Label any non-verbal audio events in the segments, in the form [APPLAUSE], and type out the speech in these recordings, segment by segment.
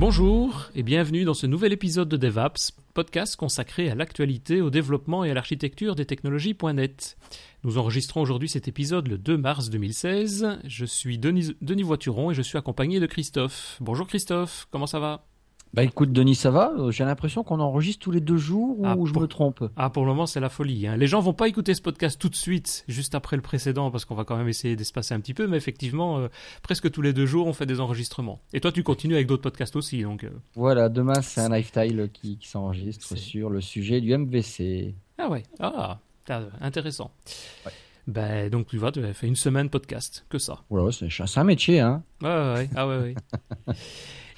Bonjour et bienvenue dans ce nouvel épisode de DevApps, podcast consacré à l'actualité, au développement et à l'architecture des technologies.net. Nous enregistrons aujourd'hui cet épisode le 2 mars 2016. Je suis Denis, Denis Voituron et je suis accompagné de Christophe. Bonjour Christophe, comment ça va? Bah écoute Denis, ça va euh, J'ai l'impression qu'on enregistre tous les deux jours ou Ah, je pour- me trompe? Ah, pour le moment, c'est la folie. hein. Les gens vont pas écouter ce podcast tout de suite, juste après le précédent, parce qu'on va quand même essayer d'espacer un petit peu, mais effectivement, euh, presque tous les deux jours, on fait des enregistrements. Et toi, tu continues avec d'autres podcasts aussi, donc... euh, Voilà, demain c'est un lifestyle qui, qui s'enregistre sur le sujet du MVC. Ah ouais, ah, intéressant. Ouais. Ben, donc tu vois, tu as fait une semaine podcast, que ça. Voilà, c'est un métier, hein Ouais, ouais, ouais. Ah ouais, ouais. [LAUGHS]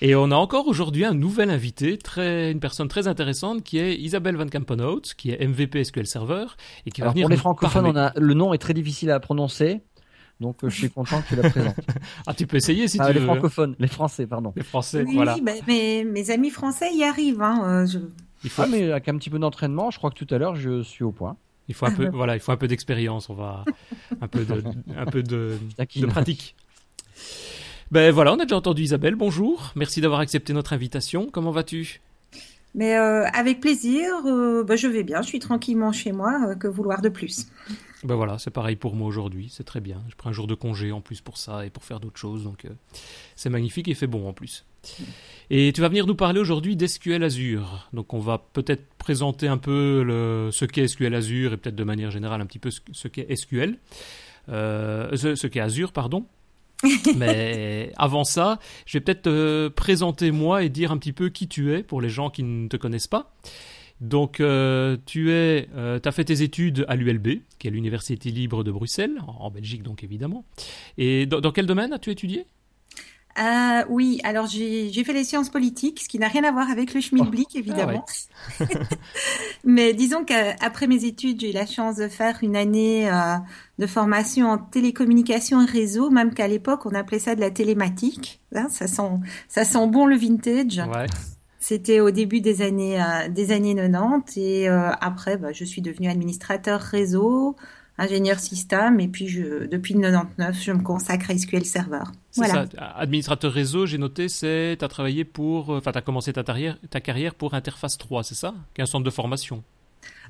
Et on a encore aujourd'hui un nouvel invité, très, une personne très intéressante, qui est Isabelle Van Kampenhout, qui est MVP SQL Server, et qui va Alors venir pour les francophones, parler. on a... le nom est très difficile à prononcer, donc euh, je suis content que tu la présentes. [LAUGHS] Ah, tu peux essayer si ah, tu les veux. hein. francophones, les français, pardon. Les Français, Oui, voilà. oui, bah, mes, mes amis français y arrivent. Hein, euh, je- Il faut, Ah mais avec un petit peu d'entraînement, je crois que tout à l'heure je suis au point. il faut un peu, [LAUGHS] voilà, il faut un peu d'expérience. On va un peu de, un peu de pratique. Ben voilà, on a déjà entendu Isabelle. Bonjour, merci d'avoir accepté notre invitation. Comment vas-tu? Mais euh, avec plaisir, euh, bah, je vais bien. Je suis tranquillement chez moi. euh, que vouloir de plus? Ben voilà, c'est pareil pour moi aujourd'hui. C'est très bien. J'ai pris un jour de congé en plus pour ça et pour faire d'autres choses, donc c'est magnifique et fait bon en plus. Et tu vas venir nous parler aujourd'hui d'SQL Azure. Donc on va peut-être présenter un peu le- ce qu'est SQL Azure et peut-être de manière générale un petit peu ce, ce qu'est SQL, euh, ce, ce qu'est Azure, pardon. [LAUGHS] Mais avant ça, je vais peut-être te présenter moi et dire un petit peu qui tu es pour les gens qui ne te connaissent pas. Donc, euh, tu es, euh, as fait tes études à l'ULB, qui est l'Université libre de Bruxelles, en, Belgique donc évidemment. Et dans quel domaine as-tu étudié? Euh, Oui, alors j'ai fait les sciences politiques, ce qui n'a rien à voir avec le schmilblick, évidemment. [LAUGHS] [LAUGHS] Mais disons qu'après mes études, j'ai eu la chance de faire une année euh, de formation en télécommunication et réseau, même qu'à l'époque, on appelait ça de la télématique. Hein, ça, sent, ça sent bon le vintage. Ouais. C'était au début des années euh, des années 90 et euh, après bah, je suis devenue administrateur réseau, ingénieur système et puis je depuis le 99 je me consacre à SQL Server. Voilà. ça. Administrateur réseau, j'ai noté, c'est, tu as travaillé pour, euh, enfin, tu as commencé ta carrière, ta carrière pour Interface 3, c'est ça? Qui est un centre de formation.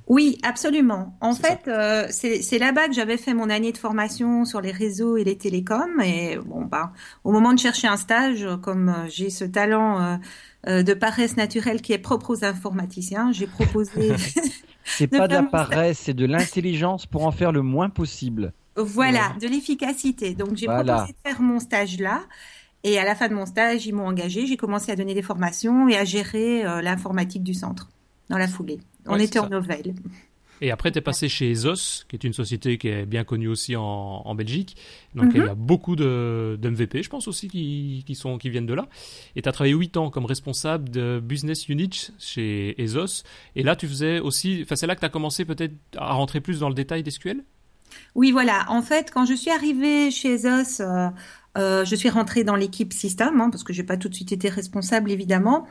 Oui, absolument. En fait, euh, c'est là-bas que j'avais fait mon année de formation sur les réseaux et les télécoms. Et bon, bah, au moment de chercher un stage, comme euh, j'ai ce talent euh, de paresse naturelle qui est propre aux informaticiens, j'ai proposé [LAUGHS] C'est pas de la paresse, c'est de l'intelligence pour en faire le moins possible. Voilà, de l'efficacité. Donc j'ai Voilà. proposé de faire mon stage là. Et à la fin de mon stage, ils m'ont engagé. J'ai commencé à donner des formations et à gérer euh, l'informatique du centre dans la foulée. On Ouais, était en ça. nouvelle. Et après, tu es passé chez ESOS, qui est une société qui est bien connue aussi en, en Belgique. Donc, Mhm. il y a beaucoup de, de MVP, je pense aussi, qui, qui, sont, qui viennent de là. Et tu as travaillé 8 ans comme responsable de Business Unit chez ESOS. Et là, tu faisais aussi. Enfin, c'est là que tu as commencé peut-être à rentrer plus dans le détail d'SQL Oui, voilà. En fait, quand je suis arrivée chez ZOS, euh, euh, je suis rentrée dans l'équipe système, hein, parce que j'ai pas tout de suite été responsable, évidemment.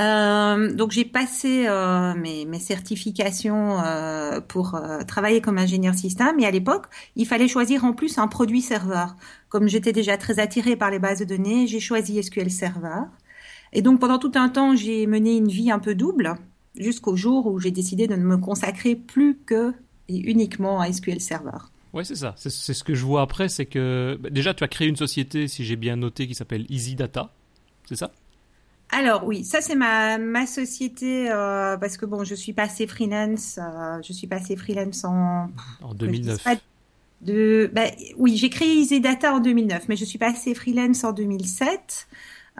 Euh, donc j'ai passé euh, mes, mes certifications euh, pour euh, travailler comme ingénieur système. Et à l'époque, il fallait choisir en plus un produit serveur. Comme j'étais déjà très attirée par les bases de données, j'ai choisi SQL Server. Et donc pendant tout un temps, j'ai mené une vie un peu double, jusqu'au jour où j'ai décidé de ne me consacrer plus que et uniquement à SQL Server. Ouais, c'est ça. C'est c'est ce que je vois après, c'est que bah, déjà, tu as créé une société, si j'ai bien noté, qui s'appelle Easy Data. C'est ça? Alors oui, ça c'est ma, ma société euh, parce que bon, je suis passée freelance, euh, je suis passée freelance en En que je dise 2009. pas de, bah, oui, j'ai créé Easy Data en 2009, mais je suis passée freelance en 2007.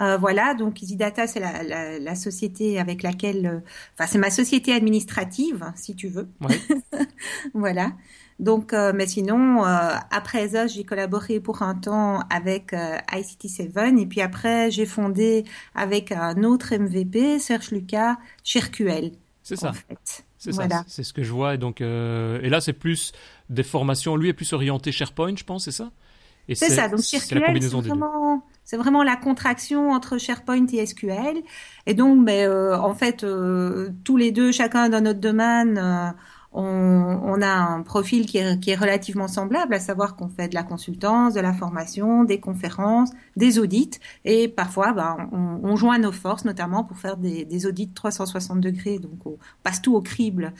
Euh, voilà, donc Easy Data c'est la, la, la société avec laquelle, euh, enfin c'est ma société administrative si tu veux. Ouais. [LAUGHS] Voilà. Donc, euh, mais sinon, euh, après ça, j'ai collaboré pour un temps avec euh, ICT7 et puis après, j'ai fondé avec un autre MVP, Serge Lucas, Cherql. C'est ça. En fait. C'est Voilà. ça, c'est ce que je vois. Et donc, euh, et là, c'est plus des formations. Lui est plus orienté SharePoint, je pense, c'est ça? Et C'est ça. Donc, c'est la Cherql, c'est combinaison des deux. vraiment, c'est vraiment la contraction entre SharePoint et SQL. Et donc, mais euh, en fait, euh, tous les deux, chacun dans notre domaine, on, a un profil qui est, relativement semblable, à savoir qu'on fait de la consultance, de la formation, des conférences, des audits, et parfois ben, on, joint nos forces, notamment pour faire des, audits 360 degrés, donc on passe tout au crible.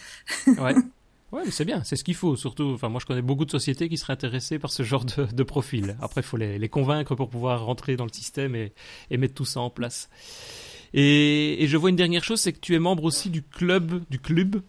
Ouais. [LAUGHS] Ouais, c'est bien, c'est ce qu'il faut. Surtout, enfin, moi, je connais beaucoup de sociétés qui seraient intéressées par ce genre de, profil. Après, il faut les, convaincre pour pouvoir rentrer dans le système et, mettre tout ça en place. Et, et, je vois une dernière chose, c'est que tu es membre aussi du club, du club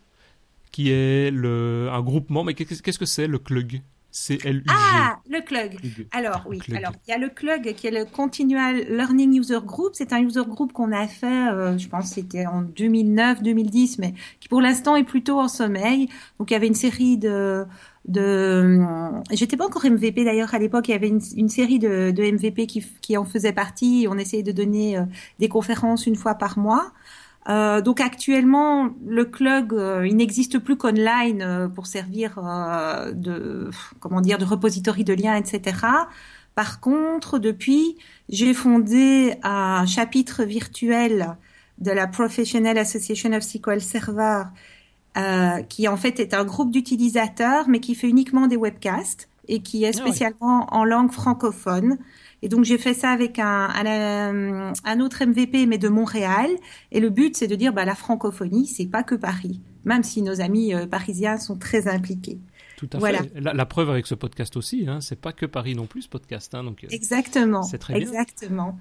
qui est le, un groupement. Mais qu'est-ce que c'est le CLUG C-L-U-G. Ah, le CLUG. Alors, oui. Alors, il y a le CLUG qui est le Continual Learning User Group. C'est un user group qu'on a fait, euh, je pense c'était en 2009, 2010, mais qui pour l'instant est plutôt en sommeil. Donc, il y avait une série de, de j'étais pas encore MVP d'ailleurs à l'époque il y avait une, une série de, de MVP qui, qui en faisait partie on essayait de donner euh, des conférences une fois par mois euh, donc actuellement, le club, euh, il n'existe plus qu'online euh, pour servir euh, de comment dire de repository de liens, etc. Par contre, depuis, j'ai fondé un chapitre virtuel de la Professional Association of SQL Server, qui en fait est un groupe d'utilisateurs, mais qui fait uniquement des webcasts et qui est ah spécialement en langue francophone. Et donc j'ai fait ça avec un, un, un, autre MVP, mais de Montréal. Et le but, c'est de dire, bah, la francophonie, c'est pas que Paris, même si nos amis euh, parisiens sont très impliqués. Tout à fait. La, preuve avec ce podcast aussi, hein, c'est pas que Paris non plus ce podcast. Hein, donc, euh, exactement. C'est très bien. Exactement.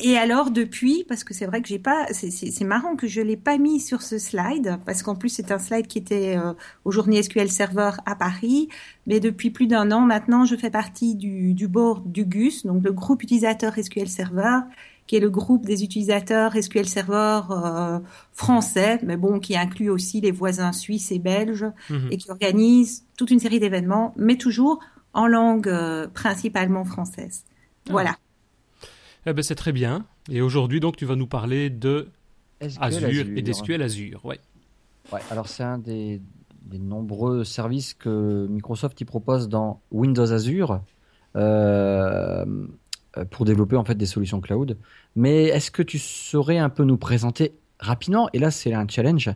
Et alors depuis, parce que c'est vrai que j'ai pas, c'est marrant que je l'ai pas mis sur ce slide, parce qu'en plus c'est un slide qui était euh, au journée SQL Server à Paris, mais depuis plus d'un an maintenant, je fais partie du, du board du GUS, donc le groupe utilisateur SQL Server, qui est le groupe des utilisateurs SQL Server euh, français, mais bon, qui inclut aussi les voisins suisses et belges, mhm. et qui organise toute une série d'événements, mais toujours en langue euh, principalement française. Ah. Voilà. Eh ben, c'est très bien. Et aujourd'hui, donc, tu vas nous parler de Azure, et d'SQL Azure. Ouais. Ouais, alors c'est un des, des, nombreux services que Microsoft y propose dans Windows Azure. Euh, euh, pour développer en fait des solutions cloud. Mais est-ce que tu saurais un peu nous présenter rapidement, et là c'est un challenge, euh,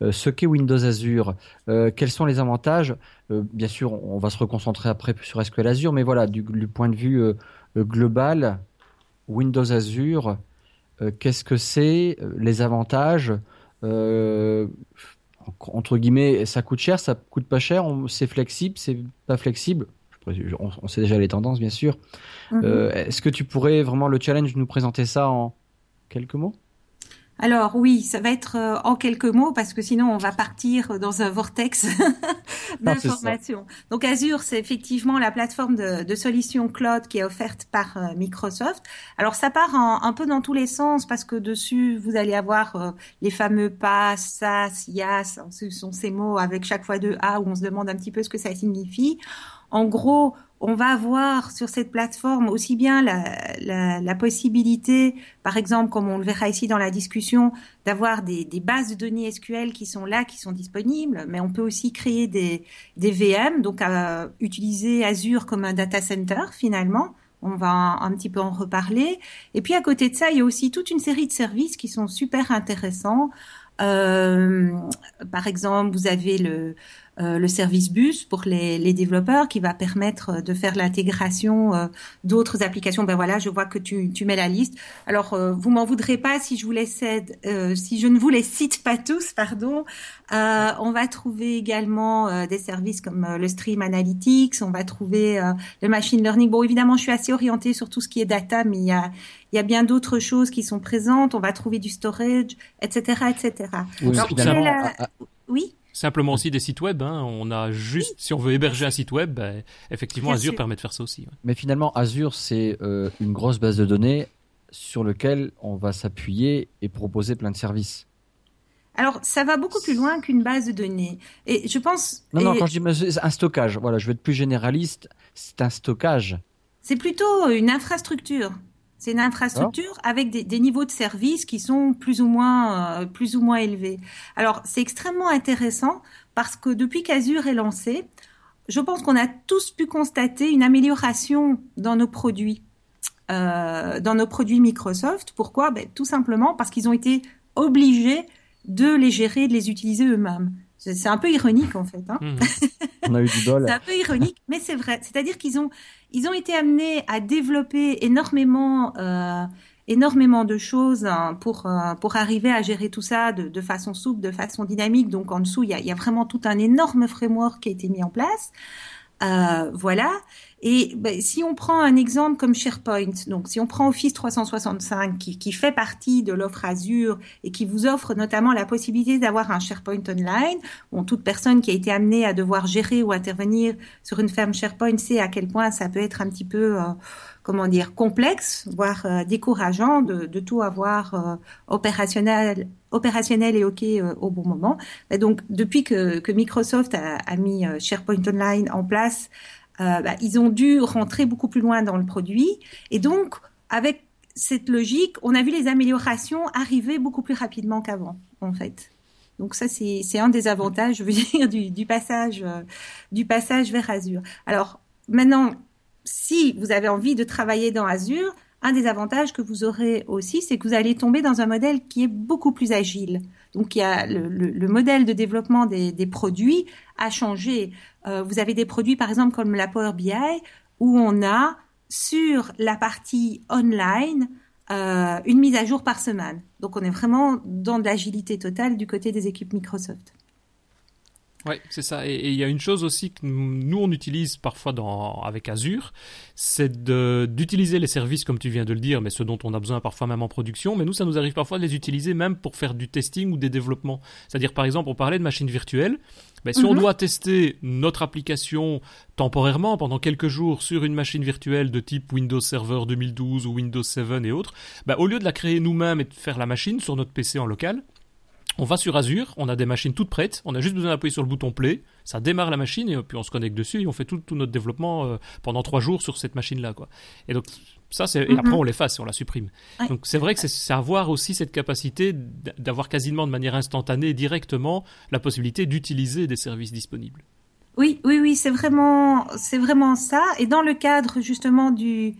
ce qu'est Windows Azure, euh, quels sont les avantages Bien sûr, on va se reconcentrer après sur SQL Azure, mais voilà, du, point de vue global, Windows Azure, qu'est-ce que c'est Les avantages entre guillemets, ça coûte cher, ça coûte pas cher, c'est flexible, c'est pas flexible? On, sait déjà les tendances, bien sûr. Mhm. Euh, est-ce que tu pourrais vraiment le challenge nous présenter ça en quelques mots? Alors oui, ça va être euh, en quelques mots parce que sinon on va partir dans un vortex [LAUGHS] d'informations. Donc Azure, c'est effectivement la plateforme de, de solutions cloud qui est offerte par euh, Microsoft. Alors ça part un peu dans tous les sens parce que dessus vous allez avoir les fameux PaaS, SaaS, IaaS, ce sont ces mots avec chaque fois deux A où on se demande un petit peu ce que ça signifie. En gros, on va avoir sur cette plateforme aussi bien la, possibilité, par exemple, comme on le verra ici dans la discussion, d'avoir des, bases de données SQL qui sont là, qui sont disponibles, mais on peut aussi créer des, VM, donc à utiliser Azure comme un data center finalement. On va un, petit peu en reparler. Et puis à côté de ça, il y a aussi toute une série de services qui sont super intéressants. Euh, par exemple, vous avez le, euh, le service bus pour les, les, développeurs qui va permettre de faire l'intégration euh, d'autres applications. Ben voilà, je vois que tu, tu mets la liste. Alors, euh, vous m'en voudrez pas si je vous les cède, si je ne vous les cite pas tous, pardon. on va trouver également des services comme le Stream Analytics. On va trouver le Machine Learning. Bon, évidemment, je suis assez orientée sur tout ce qui est data, mais il y a il y a bien d'autres choses qui sont présentes. On va trouver du storage, etc., etc. Oui, oui? Simplement aussi des sites web. Hein. On a juste, si on veut héberger un site web, ben, effectivement, Azure permet de faire ça aussi. Mais finalement, Azure, c'est euh, une grosse base de données sur laquelle on va s'appuyer et proposer plein de services. Alors, ça va beaucoup plus loin qu'une base de données. Et je pense. Non, non, quand je dis un stockage, voilà, je vais être plus généraliste, c'est un stockage. C'est plutôt une infrastructure. C'est une infrastructure avec des, niveaux de service qui sont plus ou moins euh, plus ou moins élevés. Alors c'est extrêmement intéressant parce que depuis qu'Azure est lancé, je pense qu'on a tous pu constater une amélioration dans nos produits, euh, dans nos produits Microsoft. Pourquoi? Ben, Tout simplement parce qu'ils ont été obligés de les gérer, de les utiliser eux-mêmes. C'est un peu ironique en fait. Hein. Mhm. On a eu du bol. [LAUGHS] c'est un peu ironique, mais c'est vrai. C'est-à-dire qu'ils ont, ils ont été amenés à développer énormément, euh, énormément de choses hein, pour euh, pour arriver à gérer tout ça de, façon souple, de façon dynamique. Donc en dessous, il y il y a vraiment tout un énorme framework qui a été mis en place. Euh, voilà. Et ben, si on prend un exemple comme SharePoint, donc si on prend Office 365 qui, qui fait partie de l'offre Azure et qui vous offre notamment la possibilité d'avoir un SharePoint online, où toute personne qui a été amenée à devoir gérer ou intervenir sur une ferme SharePoint sait à quel point ça peut être un petit peu, euh, comment dire, complexe, voire euh, décourageant de, tout avoir euh, opérationnel, et OK euh, au bon moment. Et donc, depuis que, Microsoft a, mis SharePoint Online en place, bah, ils ont dû rentrer beaucoup plus loin dans le produit. Et donc, avec cette logique, on a vu les améliorations arriver beaucoup plus rapidement qu'avant, en fait. Donc ça, c'est un des avantages, je veux dire, du, du passage, du passage vers Azure. Alors maintenant, si vous avez envie de travailler dans Azure, un des avantages que vous aurez aussi, c'est que vous allez tomber dans un modèle qui est beaucoup plus agile. Donc il y a le, le, le modèle de développement des, des, produits a changé. Euh, vous avez des produits par exemple comme la Power BI où on a sur la partie online euh, une mise à jour par semaine. Donc on est vraiment dans de l'agilité totale du côté des équipes Microsoft. Oui, c'est ça. Et il y a une chose aussi que nous, on utilise parfois dans, avec Azure, c'est d'utiliser les services, comme tu viens de le dire, mais ceux dont on a besoin parfois même en production. Mais nous, ça nous arrive parfois de les utiliser même pour faire du testing ou des développements. C'est-à-dire, par exemple, on parlait de machines virtuelles. Ben, si mm -hmm. on doit tester notre application temporairement pendant quelques jours sur une machine virtuelle de type Windows Server 2012 ou Windows 7 et autres, ben, au lieu de la créer nous-mêmes et de faire la machine sur notre PC en local, on va sur Azure, on a des machines toutes prêtes, on a juste besoin d'appuyer sur le bouton play, ça démarre la machine et puis on se connecte dessus et on fait tout, tout notre développement euh, pendant trois jours sur cette machine-là, quoi. Et donc ça, c'est mm -hmm. et après on l'efface, on la supprime. Ouais. Donc c'est vrai que c'est avoir aussi cette capacité d'avoir quasiment de manière instantanée, directement, la possibilité d'utiliser des services disponibles. Oui, oui, oui, c'est vraiment, c'est vraiment ça. Et dans le cadre justement du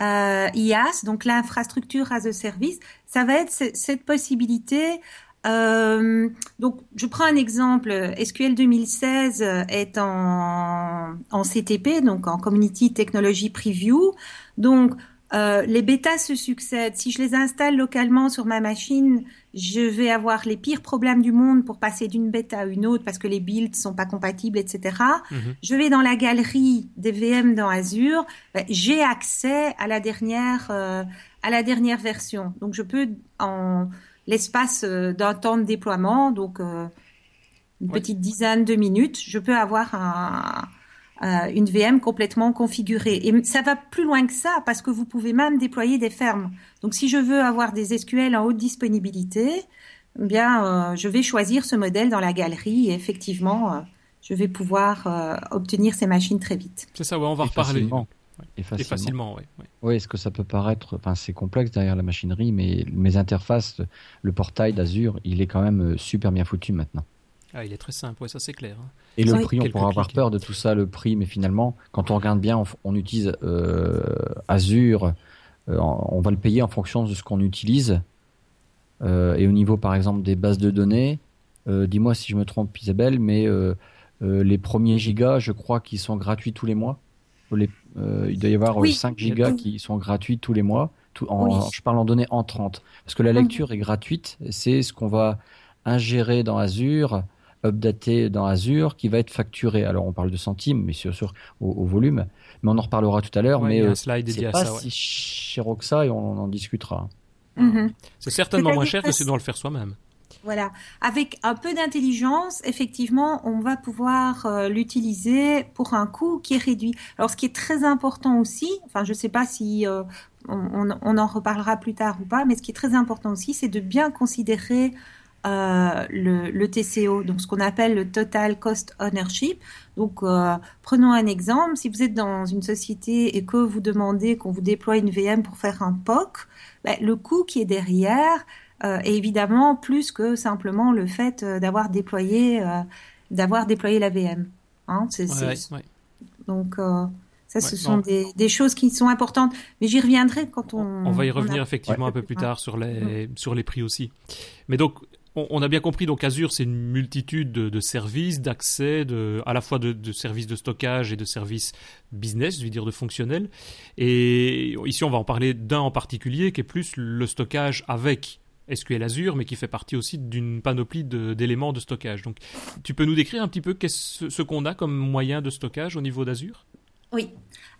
euh, IaaS, donc l'infrastructure as a service, ça va être cette possibilité euh, donc, je prends un exemple. SQL 2016 est en, en CTP, donc en Community Technology Preview. Donc, euh, les bêtas se succèdent. Si je les installe localement sur ma machine, je vais avoir les pires problèmes du monde pour passer d'une bêta à une autre parce que les builds sont pas compatibles, etc. -hmm. Je vais dans la galerie des VM dans Azure, ben, j'ai accès à la dernière euh, à la dernière version. Donc, je peux en l'espace d'un temps de déploiement, donc euh, une ouais. petite dizaine de minutes, je peux avoir un, euh, une VM complètement configurée. Et ça va plus loin que ça parce que vous pouvez même déployer des fermes. Donc si je veux avoir des SQL en haute disponibilité, eh bien euh, je vais choisir ce modèle dans la galerie et effectivement je vais pouvoir obtenir ces machines très vite. C'est ça, ouais, on va et reparler. Facilement. Et facilement, et facilement oui. Oui, ouais, est-ce que ça peut paraître, enfin c'est complexe derrière la machinerie, mais mes interfaces, le portail d'Azure, il est quand même super bien foutu maintenant. Ah, il est très simple, ouais, ça c'est clair. Hein. Et le oui. prix, on pourra avoir peur de tout ça, le prix, mais finalement, quand on regarde bien, on, on utilise euh, Azure, euh, on va le payer en fonction de ce qu'on utilise. Euh, et au niveau, par exemple, des bases de données, euh, dis-moi si je me trompe, Isabelle, mais euh, les premiers gigas, je crois qu'ils sont gratuits tous les mois. Les, euh, il doit y avoir oui. 5 gigas qui sont gratuits tous les mois. Tout, en, oui. Je parle en données entrantes. Parce que la lecture mmh. est gratuite. C'est ce qu'on va ingérer dans Azure, updater dans Azure, qui va être facturé. Alors on parle de centimes, mais sûr, sûr au, au, volume. Mais on en reparlera tout à l'heure. Ouais, mais euh, c'est pas ça, ouais. si cher que ça et on en discutera. Mmh. C'est certainement moins cher que si on doit le faire soi-même. Voilà, avec un peu d'intelligence, effectivement, on va pouvoir euh, l'utiliser pour un coût qui est réduit. Alors, ce qui est très important aussi, enfin, je ne sais pas si euh, on, en reparlera plus tard ou pas, mais ce qui est très important aussi, c'est de bien considérer euh, le, TCO, donc ce qu'on appelle le Total Cost Ownership. Donc, prenons un exemple. Si vous êtes dans une société et que vous demandez qu'on vous déploie une VM pour faire un POC, ben, le coût qui est derrière, et évidemment plus que simplement le fait euh, d'avoir déployé euh, d'avoir déployé la VM. Hein, c'est, ouais, ouais. Donc ça, ouais, ce sont des, des, choses qui sont importantes, mais j'y reviendrai quand on. On va y revenir a... effectivement un peu plus tard sur les sur les prix aussi. Mais donc on, a bien compris, donc Azure, c'est une multitude de, services, d'accès, de, à la fois de, services de stockage et de services business, je veux dire de fonctionnels. Et ici, on va en parler d'un en particulier, qui est plus le stockage avec SQL Azure, mais qui fait partie aussi d'une panoplie d'éléments de, stockage. Donc, tu peux nous décrire un petit peu ce, ce qu'on a comme moyen de stockage au niveau d'Azure? Oui.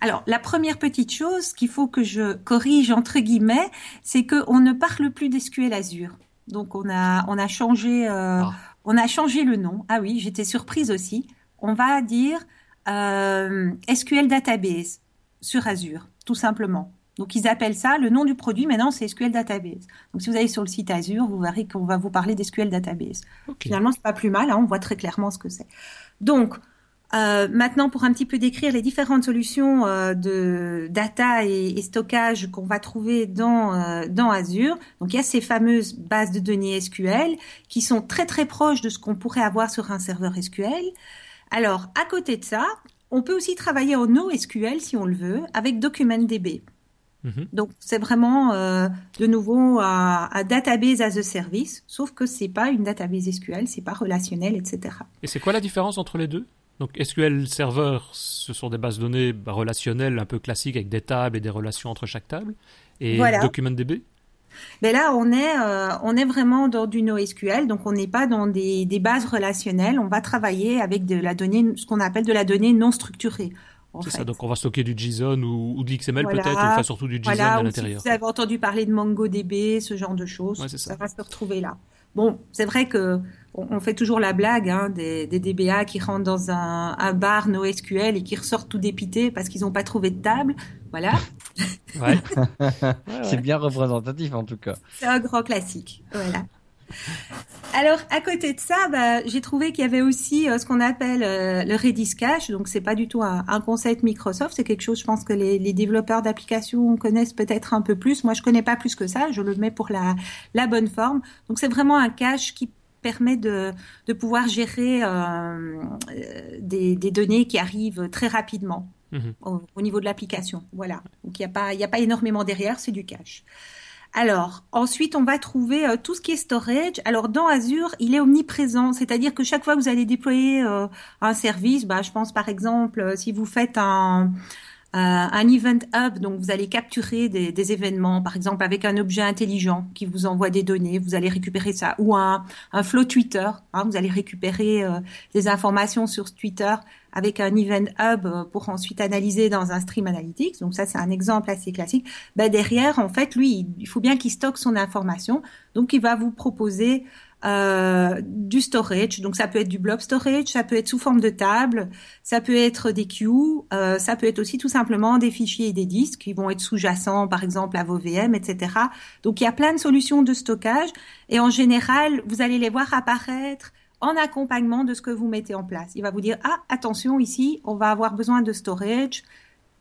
Alors, la première petite chose qu'il faut que je corrige entre guillemets, c'est qu'on ne parle plus d'SQL Azure. Donc on a on a changé euh, ah. on a changé le nom. Ah oui, j'étais surprise aussi. On va dire euh, SQL Database sur Azure, tout simplement. Donc ils appellent ça le nom du produit. Maintenant c'est SQL Database. Donc si vous allez sur le site Azure, vous verrez qu'on va vous parler d'SQL Database. Finalement c'est pas plus mal. Hein, on voit très clairement ce que c'est. Donc euh, maintenant, pour un petit peu décrire les différentes solutions euh, de data et, stockage qu'on va trouver dans, euh, dans Azure, donc il y a ces fameuses bases de données SQL qui sont très très proches de ce qu'on pourrait avoir sur un serveur SQL. Alors, à côté de ça, on peut aussi travailler en NoSQL si on le veut avec DocumentDB. Mhm. Donc c'est vraiment de nouveau un, database as a service, sauf que c'est pas une database SQL, c'est pas relationnel, etc. Et c'est quoi la différence entre les deux? Donc SQL Server, ce sont des bases de données relationnelles un peu classiques avec des tables et des relations entre chaque table. Et DocumentDB mais là, on est, euh, on est vraiment dans du NoSQL, donc on n'est pas dans des, des, bases relationnelles. On va travailler avec de la donnée, ce qu'on appelle de la donnée non structurée. C'est ça, donc on va stocker du JSON ou, ou de l'XML peut-être, enfin surtout du JSON à l'intérieur. Si vous avez entendu parler de MongoDB, ce genre de choses, ça. ça va se retrouver là. Bon, c'est vrai que on, fait toujours la blague hein, des, DBA qui rentrent dans un, bar NoSQL et qui ressortent tout dépités parce qu'ils n'ont pas trouvé de table. Voilà. [LAUGHS] Ouais. c'est bien représentatif en tout cas. C'est un grand classique. Voilà. Alors à côté de ça, bah, j'ai trouvé qu'il y avait aussi euh, ce qu'on appelle euh, le Redis Cache. Donc c'est pas du tout un, concept Microsoft, c'est quelque chose, je pense que les, développeurs d'applications connaissent peut-être un peu plus. Moi, je connais pas plus que ça. Je le mets pour la, la bonne forme. Donc c'est vraiment un cache qui permet de, de pouvoir gérer euh, des, des, données qui arrivent très rapidement mhm. au, niveau de l'application. Voilà. Donc il n'y a, pas, il a pas énormément derrière, c'est du cache. Alors, ensuite, on va trouver euh, tout ce qui est storage. Alors, dans Azure, il est omniprésent, c'est-à-dire que chaque fois que vous allez déployer euh, un service, bah, je pense par exemple, si vous faites un, euh, un event hub, donc vous allez capturer des, événements, par exemple avec un objet intelligent qui vous envoie des données, vous allez récupérer ça, ou un, un flow Twitter, hein, vous allez récupérer euh, des informations sur Twitter avec un event hub euh, pour ensuite analyser dans un stream analytics. Donc ça, c'est un exemple assez classique. Ben derrière, en fait, lui, il faut bien qu'il stocke son information. Donc il va vous proposer euh, du storage. Donc ça peut être du blob storage, ça peut être sous forme de table, ça peut être des queues, euh, ça peut être aussi tout simplement des fichiers et des disques qui vont être sous-jacents, par exemple à vos VM, etc. Donc il y a plein de solutions de stockage et en général, vous allez les voir apparaître en accompagnement de ce que vous mettez en place. Il va vous dire ah attention ici, on va avoir besoin de storage.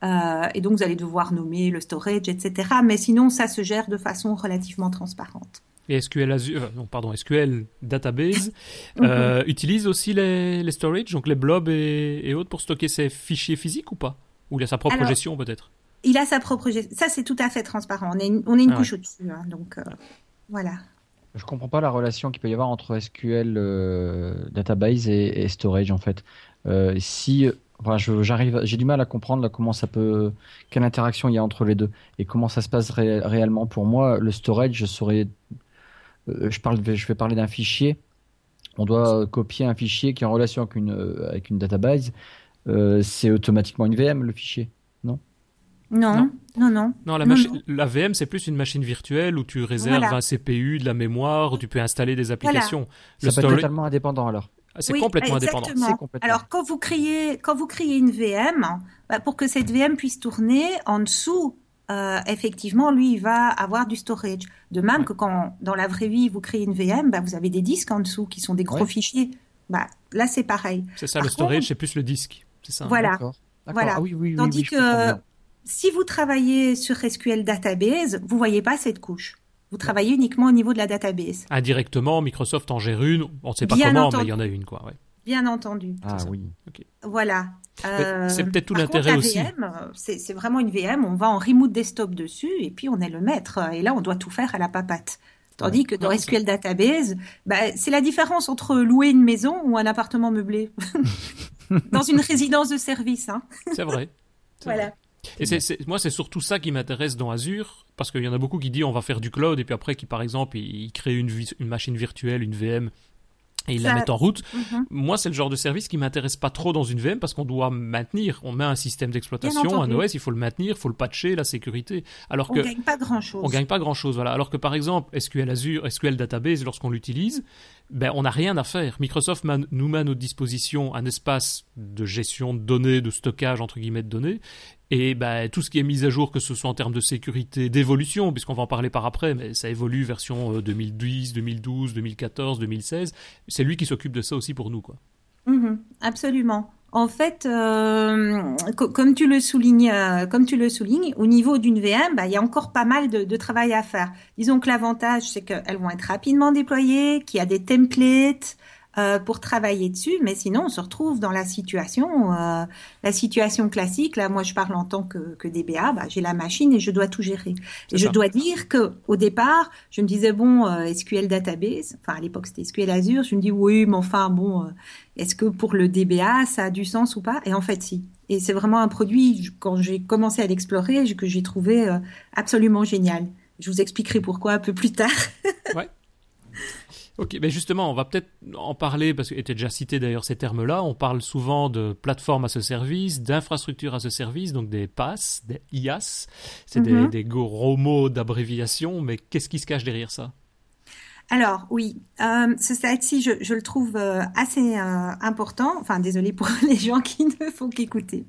Euh, et donc vous allez devoir nommer le storage, etc. Mais sinon, ça se gère de façon relativement transparente et SQL Azure, euh, non, pardon, SQL Database [LAUGHS] euh, mhm. utilise aussi les, les storage, donc les blobs et, autres pour stocker ses fichiers physiques ou pas? Ou il a sa propre gestion peut-être? Il a sa propre gestion. Ça, c'est tout à fait transparent. On est une, on est une ah couche au-dessus. Hein, donc, euh, voilà. Je comprends pas la relation qu'il peut y avoir entre SQL Database et, storage en fait. si Enfin, j'arrive, j'ai du mal à comprendre comment ça peut, quelle interaction il y a entre les deux et comment ça se passe réellement. Pour moi, le storage, je saurais euh, je, parle, je vais parler d'un fichier. On doit copier un fichier qui est en relation avec une, euh, avec une database. Euh, c'est automatiquement une VM, le fichier, non? Non, non, non. Non, la, la VM, c'est plus une machine virtuelle où tu réserves un CPU, de la mémoire, où tu peux installer des applications. Le ça peut être totalement indépendant alors. Ah, c'est complètement indépendant. Alors quand vous créez quand vous créez une VM, bah, pour que cette VM puisse tourner en dessous euh, effectivement, lui, il va avoir du storage. De même que quand, dans la vraie vie, vous créez une VM, bah, vous avez des disques en dessous qui sont des gros fichiers. Bah, là, c'est pareil. C'est ça, le storage, c'est plus le disque. C'est ça. Hein. Voilà. voilà. Ah Tandis que si vous travaillez sur SQL Database, vous voyez pas cette couche. Vous travaillez uniquement au niveau de la database. Indirectement, Microsoft en gère une. On ne sait pas comment, mais il y en a une, quoi. Bien entendu. Ah oui. Voilà. Euh, c'est peut-être tout l'intérêt aussi. C'est vraiment une VM, on va en remote desktop dessus et puis on est le maître. Et là, on doit tout faire à la papate. Tandis que dans SQL Database, bah, c'est la différence entre louer une maison ou un appartement meublé. [LAUGHS] dans une résidence de service. Hein. C'est vrai. [LAUGHS] Voilà. Et moi, c'est surtout ça qui m'intéresse dans Azure, parce qu'il y en a beaucoup qui disent on va faire du cloud, et puis après, qui par exemple, ils, créent une, une machine virtuelle, une VM, et ils la mettent en route. Mhm. Moi, c'est le genre de service qui m'intéresse pas trop dans une VM parce qu'on doit maintenir. On met un système d'exploitation, un OS, il faut le maintenir, il faut le patcher, la sécurité. Alors on que gagne pas grand chose. On gagne pas grand chose, voilà. Alors que par exemple, SQL Azure, SQL Database, lorsqu'on l'utilise, ben on n'a rien à faire. Microsoft nous met à notre disposition un espace de gestion de données, de stockage entre guillemets de données, et ben, tout ce qui est mis à jour, que ce soit en termes de sécurité, d'évolution, puisqu'on va en parler par après, mais ça évolue version 2010, 2012, 2014, 2016. C'est lui qui s'occupe de ça aussi pour nous, quoi. Mhm, absolument. En fait, euh, comme tu le soulignes, euh, comme tu le soulignes, au niveau d'une VM, bah, il y a encore pas mal de, de travail à faire. Disons que l'avantage, c'est qu'elles vont être rapidement déployées, qu'il y a des templates, euh, pour travailler dessus, mais sinon on se retrouve dans la situation, euh, la situation classique. Là, moi, je parle en tant que, que DBA, bah, j'ai la machine et je dois tout gérer. Et je dois dire que au départ, je me disais bon, euh, SQL database, enfin à l'époque c'était SQL Azure, je me dis oui, mais enfin bon, euh, est-ce que pour le DBA ça a du sens ou pas? Et en fait, si. Et c'est vraiment un produit quand j'ai commencé à l'explorer que j'ai trouvé absolument génial. Je vous expliquerai pourquoi un peu plus tard. ouais. Ok, mais justement, on va peut-être en parler, parce que était déjà cité d'ailleurs ces termes-là. On parle souvent de plateforme à ce service, d'infrastructure à ce service, donc des PaaS, des IaaS. C'est des, mhm. des, gros mots d'abréviation, mais qu'est-ce qui se cache derrière ça? Alors oui, euh, ce slide-ci, je, je, le trouve euh, assez euh, important. Enfin, désolé pour [LAUGHS] les gens qui ne font qu'écouter.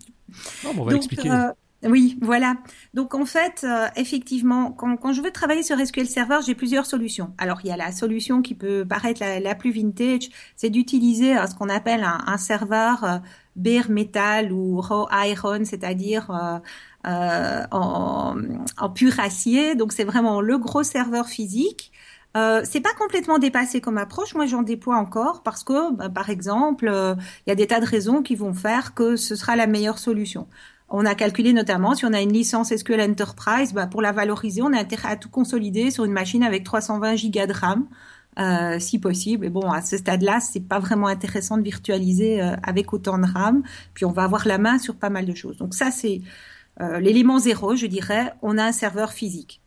on va l'expliquer. Euh, oui, voilà. Donc en fait, euh, effectivement, quand, quand, je veux travailler sur SQL Server, j'ai plusieurs solutions. Alors il y a la solution qui peut paraître la, plus vintage, c'est d'utiliser euh, ce qu'on appelle un, un, serveur euh, bare metal ou raw iron, c'est-à-dire euh, en, en, pur acier. Donc c'est vraiment le gros serveur physique. Euh, c'est pas complètement dépassé comme approche. Moi, j'en déploie encore parce que, bah, par exemple, il y a des tas de raisons qui vont faire que ce sera la meilleure solution. On a calculé notamment si on a une licence SQL Enterprise, bah pour la valoriser, on a intérêt à tout consolider sur une machine avec 320 gigas de RAM, euh, si possible. Et bon, à ce stade-là, c'est pas vraiment intéressant de virtualiser euh, avec autant de RAM. Puis on va avoir la main sur pas mal de choses. Donc ça, c'est euh, l'élément zéro, je dirais. On a un serveur physique.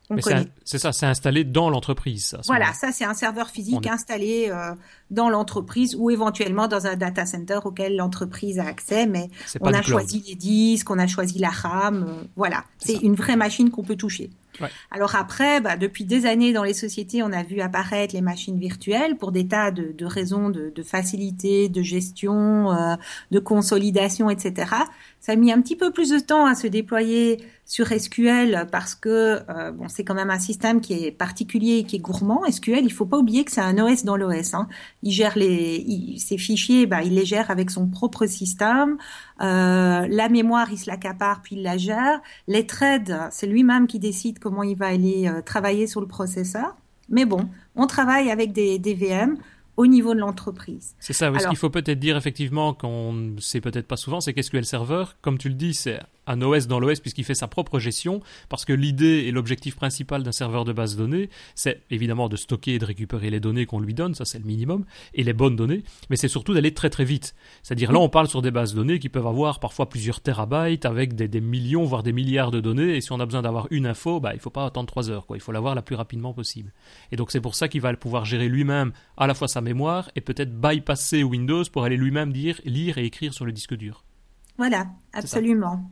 C'est ça, c'est installé dans l'entreprise. Voilà, ça c'est un serveur physique installé euh, dans l'entreprise ou éventuellement dans un data center auquel l'entreprise a accès, mais on a choisi les disques, on a choisi la RAM, euh, voilà, c'est une vraie machine qu'on peut toucher. Alors après, bah, depuis des années dans les sociétés, on a vu apparaître les machines virtuelles pour des tas de, de raisons de, de, facilité, de gestion, euh, de consolidation, etc. Ça a mis un petit peu plus de temps à se déployer sur SQL parce que euh, bon, c'est quand même un système qui est particulier et qui est gourmand. SQL, il faut pas oublier que c'est un OS dans l'OS. Hein. Il gère les, ses fichiers, bah, il les gère avec son propre système. Euh, la mémoire, il se l'accapare puis il la gère. Les threads, c'est lui-même qui décide comment il va aller euh, travailler sur le processeur. Mais bon, on travaille avec des, des VM au niveau de l'entreprise. C'est ça, ce qu'il faut peut-être dire effectivement qu'on ne sait peut-être pas souvent, c'est qu'SQL Server, comme tu le dis, c'est un OS dans l'OS puisqu'il fait sa propre gestion, parce que l'idée et l'objectif principal d'un serveur de base de données, c'est évidemment de stocker et de récupérer les données qu'on lui donne, ça c'est le minimum, et les bonnes données, mais c'est surtout d'aller très très vite. C'est-à-dire là on parle sur des bases de données qui peuvent avoir parfois plusieurs terabytes avec des, millions voire des milliards de données, et si on a besoin d'avoir une info, bah, il faut pas attendre trois heures, quoi. il faut l'avoir la plus rapidement possible. Et donc c'est pour ça qu'il va pouvoir gérer lui-même à la fois sa mémoire et peut-être bypasser Windows pour aller lui-même dire, lire et écrire sur le disque dur. Voilà, absolument.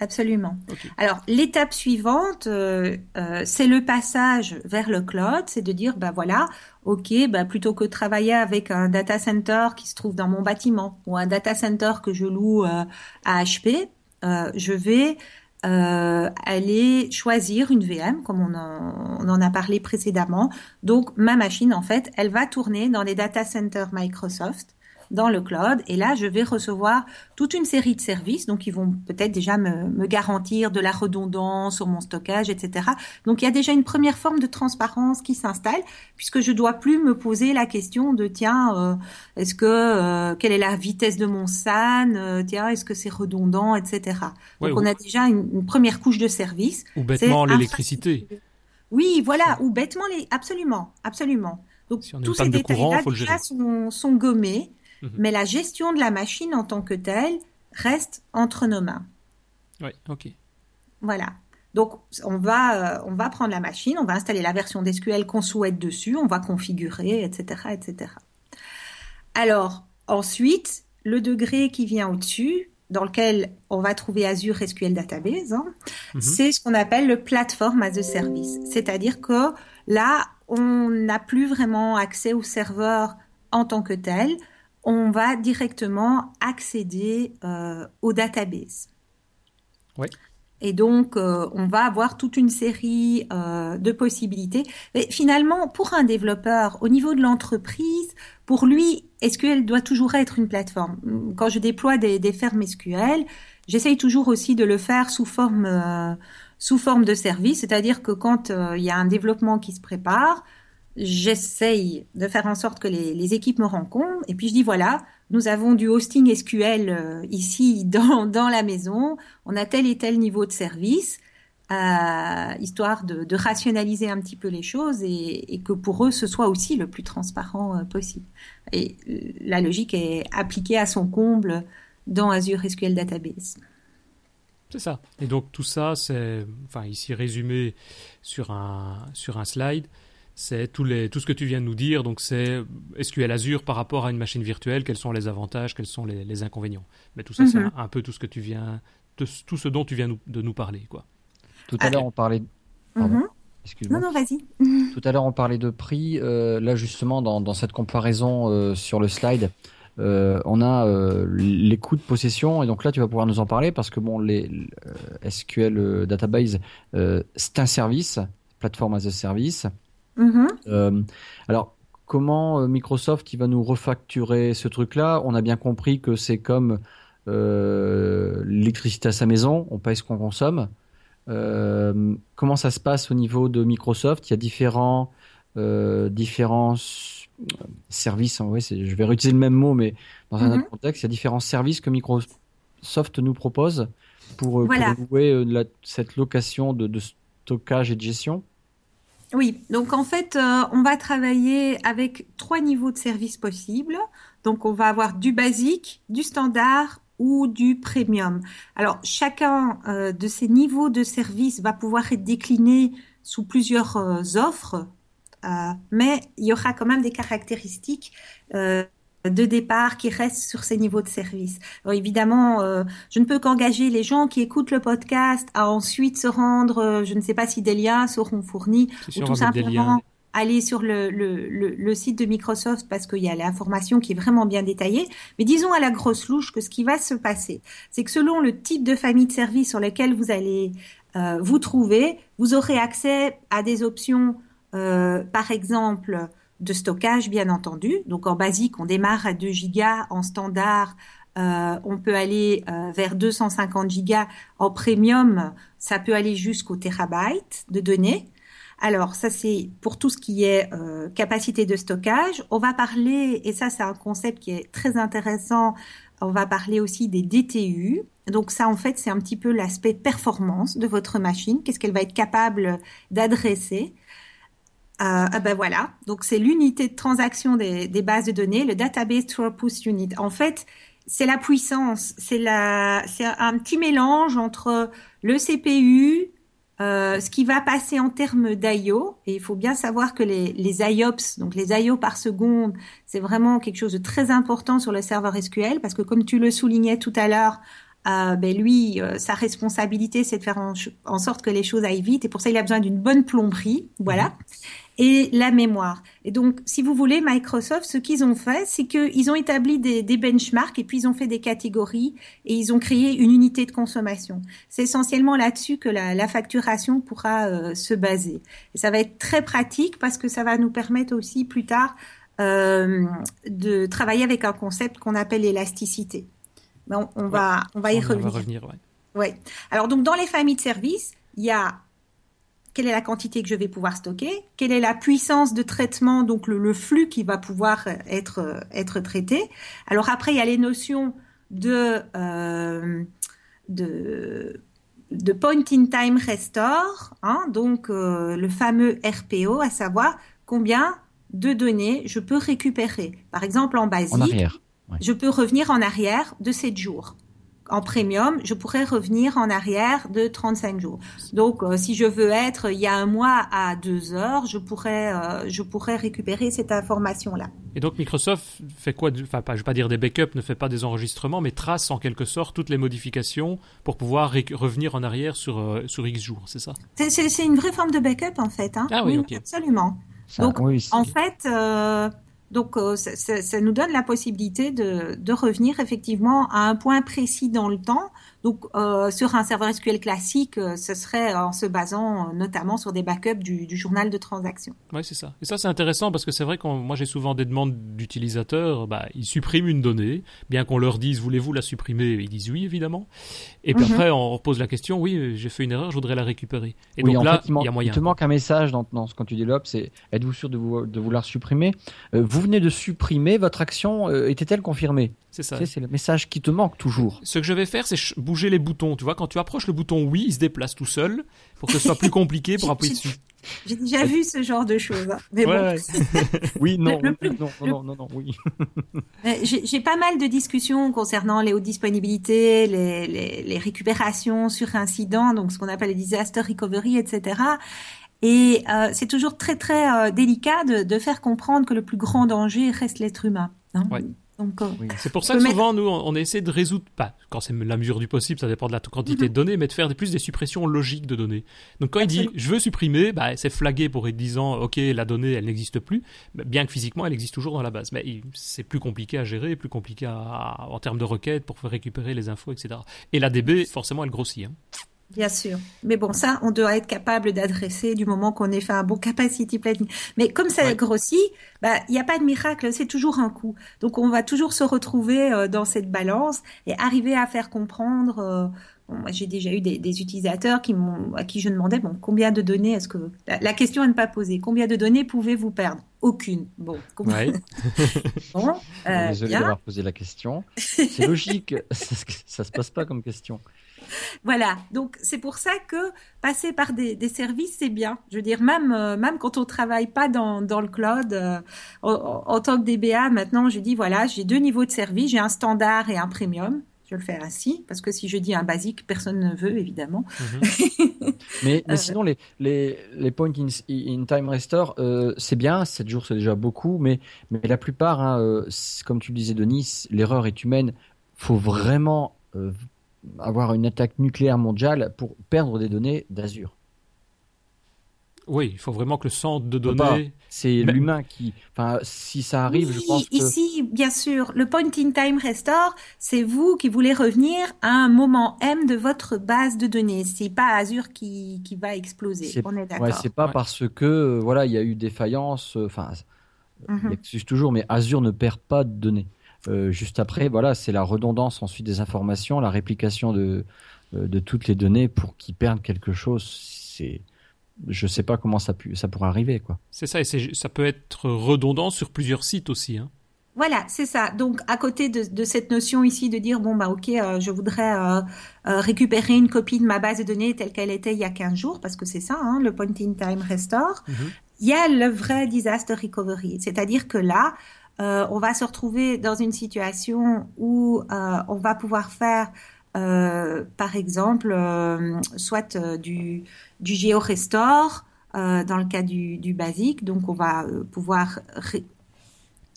Absolument. Alors l'étape suivante, euh, euh, c'est le passage vers le cloud, c'est de dire bah voilà, ok, bah plutôt que de travailler avec un data center qui se trouve dans mon bâtiment ou un data center que je loue euh, à HP, je vais aller choisir une VM comme on en, on en, a parlé précédemment. Donc ma machine en fait, elle va tourner dans les data centers Microsoft dans le cloud. Et là, je vais recevoir toute une série de services. Donc, ils vont peut-être déjà me, me, garantir de la redondance sur mon stockage, etc. Donc, il y a déjà une première forme de transparence qui s'installe, puisque je dois plus me poser la question de tiens, euh, est-ce que euh, quelle est la vitesse de mon SAN euh, Tiens, est-ce que c'est redondant, etc. Donc, on a déjà une, première couche de services. Ou bêtement l'électricité. Oui, voilà, ou bêtement les, absolument, absolument. Donc tous ces détails-là déjà sont, sont, gommés, mhm. mais la gestion de la machine en tant que telle reste entre nos mains. Oui, ok. Voilà. Donc on va, euh, on va prendre la machine, on va installer la version d'SQL qu'on souhaite dessus, on va configurer, etc., etc. Alors ensuite, le degré qui vient au-dessus, dans lequel on va trouver Azure SQL Database, hein, mhm. c'est ce qu'on appelle le Platform as a Service. C'est-à-dire que là, on n'a plus vraiment accès au serveur en tant que tel. On va directement accéder euh, au database. Oui. Et donc, euh, on va avoir toute une série euh, de possibilités. Mais finalement, pour un développeur, au niveau de l'entreprise, pour lui, SQL doit toujours être une plateforme. Quand je déploie des, des fermes SQL, j'essaye toujours aussi de le faire sous forme, euh, sous forme de service, c'est-à-dire que quand il y a un développement qui se prépare, j'essaye de faire en sorte que les, les, équipes me rencontrent, et puis je dis voilà, nous avons du hosting SQL euh, ici [LAUGHS] dans, dans, la maison, on a tel et tel niveau de service, euh, histoire de, rationaliser un petit peu les choses et, et, que pour eux ce soit aussi le plus transparent euh, possible. Et la logique est appliquée à son comble dans Azure SQL Database. C'est ça. Et donc tout ça, c'est, enfin ici résumé sur un, sur un slide, c'est tout, les, tout ce que tu viens de nous dire. Donc, c'est SQL Azure par rapport à une machine virtuelle, quels sont les avantages, quels sont les, inconvénients? Mais tout ça, c'est mhm. un, peu tout ce que tu viens, tout ce dont tu viens de nous parler, quoi. Tout à l'heure, on parlait. Mhm. Excuse-moi. Non, non, vas-y. [LAUGHS] Tout à l'heure, on parlait de prix. Euh, là, justement, dans, dans cette comparaison euh, sur le slide, euh, on a les coûts de possession. Et donc là, tu vas pouvoir nous en parler parce que bon, les SQL Database, c'est un service, plateforme as a service. Mhm. Euh, alors, comment euh, Microsoft il va nous refacturer ce truc-là? On a bien compris que c'est comme euh, l'électricité à sa maison, on paye ce qu'on consomme. comment ça se passe au niveau de Microsoft? Il y a différents, différents services. Hein, je vais réutiliser le même mot, mais dans un mhm. autre contexte, il y a différents services que Microsoft nous propose pour, louer cette location de, stockage et de gestion. Oui, donc en fait, euh, on va travailler avec trois niveaux de service possibles. Donc on va avoir du basique, du standard ou du premium. Alors chacun euh, de ces niveaux de service va pouvoir être décliné sous plusieurs euh, offres, mais il y aura quand même des caractéristiques de départ qui reste sur ces niveaux de service. évidemment, euh, je ne peux qu'engager les gens qui écoutent le podcast à ensuite se rendre, euh, je ne sais pas si des liens seront fournis, ou tout simplement aller sur le, le, le, site de Microsoft parce qu'il y a l'information qui est vraiment bien détaillée. Mais disons à la grosse louche que ce qui va se passer, c'est que selon le type de famille de service sur lequel vous allez euh, vous trouver, vous aurez accès à des options, par exemple, de stockage, bien entendu. Donc en basique, on démarre à 2 gigas. En standard, euh, on peut aller euh, vers 250 gigas. En premium, ça peut aller jusqu'au terabyte de données. Alors ça c'est pour tout ce qui est euh, capacité de stockage. On va parler, et ça c'est un concept qui est très intéressant, on va parler aussi des DTU. Donc ça en fait c'est un petit peu l'aspect performance de votre machine, qu'est-ce qu'elle va être capable d'adresser? Euh, ah ben voilà, donc c'est l'unité de transaction des, des, bases de données, le database throughput unit. En fait, c'est la puissance, c'est la, c'est un petit mélange entre le CPU, euh, ce qui va passer en termes d'IO, et il faut bien savoir que les, les IOPS, donc les IO par seconde, c'est vraiment quelque chose de très important sur le serveur SQL, parce que comme tu le soulignais tout à l'heure, euh, ben lui, euh, sa responsabilité, c'est de faire en, sorte que les choses aillent vite, et pour ça, il a besoin d'une bonne plomberie, voilà. Et la mémoire. Et donc, si vous voulez, Microsoft, ce qu'ils ont fait, c'est qu'ils ont établi des, des, benchmarks et puis ils ont fait des catégories et ils ont créé une unité de consommation. C'est essentiellement là-dessus que la, la, facturation pourra euh, se baser. Et ça va être très pratique parce que ça va nous permettre aussi plus tard euh, de travailler avec un concept qu'on appelle l'élasticité. On, on, va, on va y revenir. Va revenir ouais. ouais. Alors donc dans les familles de services, il y a quelle est la quantité que je vais pouvoir stocker, quelle est la puissance de traitement, donc le, flux qui va pouvoir être, être traité. Alors après, il y a les notions de, euh, de de point in time restore, hein, donc euh, le fameux RPO, à savoir combien de données je peux récupérer. Par exemple, en basique, En arrière. ouais. je peux revenir en arrière de 7 jours. En premium, je pourrais revenir en arrière de 35 jours. Donc, euh, si je veux être il y a un mois à 2 heures, je pourrais, euh, je pourrais récupérer cette information-là. Et donc Microsoft fait quoi Enfin, pas, je vais pas dire des backups, ne fait pas des enregistrements, mais trace en quelque sorte toutes les modifications pour pouvoir revenir en arrière sur, euh, sur X jours, c'est ça? C'est- une vraie forme de backup, en fait. Hein. Ah oui, ok. absolument. Ça, Donc, oui, En fait, euh, donc euh, ça, nous donne la possibilité de revenir effectivement à un point précis dans le temps. Donc euh, sur un serveur SQL classique, euh, ce serait en se basant euh, notamment sur des backups du, du journal de transaction. Oui, c'est ça. Et ça, c'est intéressant parce que c'est vrai que moi, j'ai souvent des demandes d'utilisateurs. Bah, ils suppriment une donnée, bien qu'on leur dise voulez-vous la supprimer? Ils disent oui, évidemment. Et puis Mhm. après, on pose la question oui, j'ai fait une erreur, je voudrais la récupérer. Et oui, donc en là, fait, il, y a moyen. il te manque un message dans, dans ce quand tu développes, c'est êtes-vous sûr de, vous, de vouloir supprimer? Euh, Vous venez de supprimer, votre action euh, était-elle confirmée? C'est ça. Tu sais, C'est le message qui te manque toujours. Ce que je vais faire, c'est bouger les boutons. Tu vois, quand tu approches le bouton oui, il se déplace tout seul pour que ce soit plus compliqué pour [LAUGHS] appuyer dessus. J'ai déjà vu ce genre de choses. hein. Mais bon, Ouais. [LAUGHS] Oui, non, Le- oui, le- non, non, le- non, non, non, oui. [LAUGHS] J'ai pas mal de discussions concernant les hautes disponibilités, les, les, les récupérations sur incident, donc ce qu'on appelle les disaster recovery, etc. Et euh, c'est toujours très très euh, délicat de, de faire comprendre que le plus grand danger reste l'être humain. hein. Ouais. C'est pour ça que mettre- souvent, nous, on essaie de résoudre, pas quand c'est la mesure du possible, ça dépend de la quantité Mhm. de données, mais de faire des- plus des suppressions logiques de données. Donc quand il dit je veux supprimer, bah, c'est flagué pour être disant ok, la donnée, elle n'existe plus, mais bien que physiquement, elle existe toujours dans la base. Mais c'est plus compliqué à gérer, plus compliqué à- en termes de requêtes pour faire récupérer les infos, etc. Et la DB, forcément, elle grossit. hein. Bien sûr. Mais bon, ça, on doit être capable d'adresser du moment qu'on ait fait un bon capacity planning. Mais comme ça Ouais. grossit, bah, il n'y a pas de miracle, c'est toujours un coup. Donc, on va toujours se retrouver euh, dans cette balance et arriver à faire comprendre. euh, bon, moi, j'ai déjà eu des, des utilisateurs qui à qui je demandais, bon, combien de données est-ce que, la, la question à ne pas poser, combien de données pouvez-vous perdre? Aucune. Bon, comment- Ouais. [LAUGHS] bon, euh, Désolé d'avoir posé la question. C'est logique, ça, [LAUGHS] ça se passe pas comme question. Voilà, donc c'est pour ça que passer par des, des services, c'est bien. Je veux dire, même, euh, même quand on travaille pas dans, dans le cloud, euh, en, tant que DBA, maintenant, je dis, voilà, j'ai deux niveaux de service, j'ai un standard et un premium. Je le fais ainsi, parce que si je dis un basique, personne ne veut, évidemment. Mhm. Mais, [LAUGHS] mais Euh, sinon, les, les, les points in, in time restore, euh, c'est bien, 7 jours c'est déjà beaucoup, mais, mais la plupart, hein, comme tu le disais Denis, l'erreur est humaine. faut vraiment avoir une attaque nucléaire mondiale pour perdre des données d'Azure. Oui, il faut vraiment que le centre de données. C'est l'humain qui... Enfin, si ça arrive, je Oui, pense que... ici, bien sûr, le point in time restore, c'est vous qui voulez revenir à un moment M de votre base de données. C'est pas Azure qui, qui va exploser. C'est- On est d'accord. Ouais, c'est pas Ouais. parce que euh, voilà, il y a eu défaillance. euh, Enfin, Mhm. il existe toujours, mais Azure ne perd pas de données. Euh, juste après, voilà, c'est la redondance ensuite des informations, la réplication de euh, de toutes les données pour qu'ils perdent quelque chose. C'est, je sais pas comment ça pu, ça pourrait arriver quoi. C'est ça, et c'est- ça peut être redondant sur plusieurs sites aussi. Hein. Voilà, c'est ça. Donc, à côté de, de cette notion ici de dire, bon, bah, ok, euh, je voudrais euh, euh, récupérer une copie de ma base de données telle qu'elle était il y a 15 jours, parce que c'est ça, hein, le point in time restore, Mhm. il y a le vrai disaster recovery. C'est-à-dire que là, euh, on va se retrouver dans une situation où euh, on va pouvoir faire, euh, par exemple, soit du, du geo-restore, euh, dans le cas du, du basique. Donc, on va pouvoir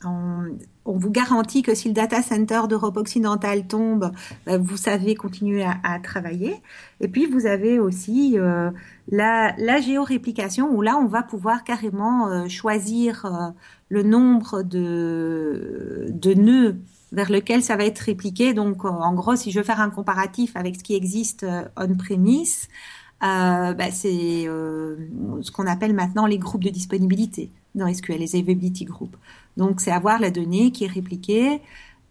on, on vous garantit que si le data center d'Europe occidentale tombe, ben, vous savez continuer à, à travailler. Et puis vous avez aussi euh, la, la géoréplication où là on va pouvoir carrément euh, choisir euh, le nombre de, de nœuds vers lequel ça va être répliqué. Donc euh, en gros, si je veux faire un comparatif avec ce qui existe euh, on-premise, euh, ben, c'est ce qu'on appelle maintenant les groupes de disponibilité dans SQL, les availability groups. Donc, c'est avoir la donnée qui est répliquée.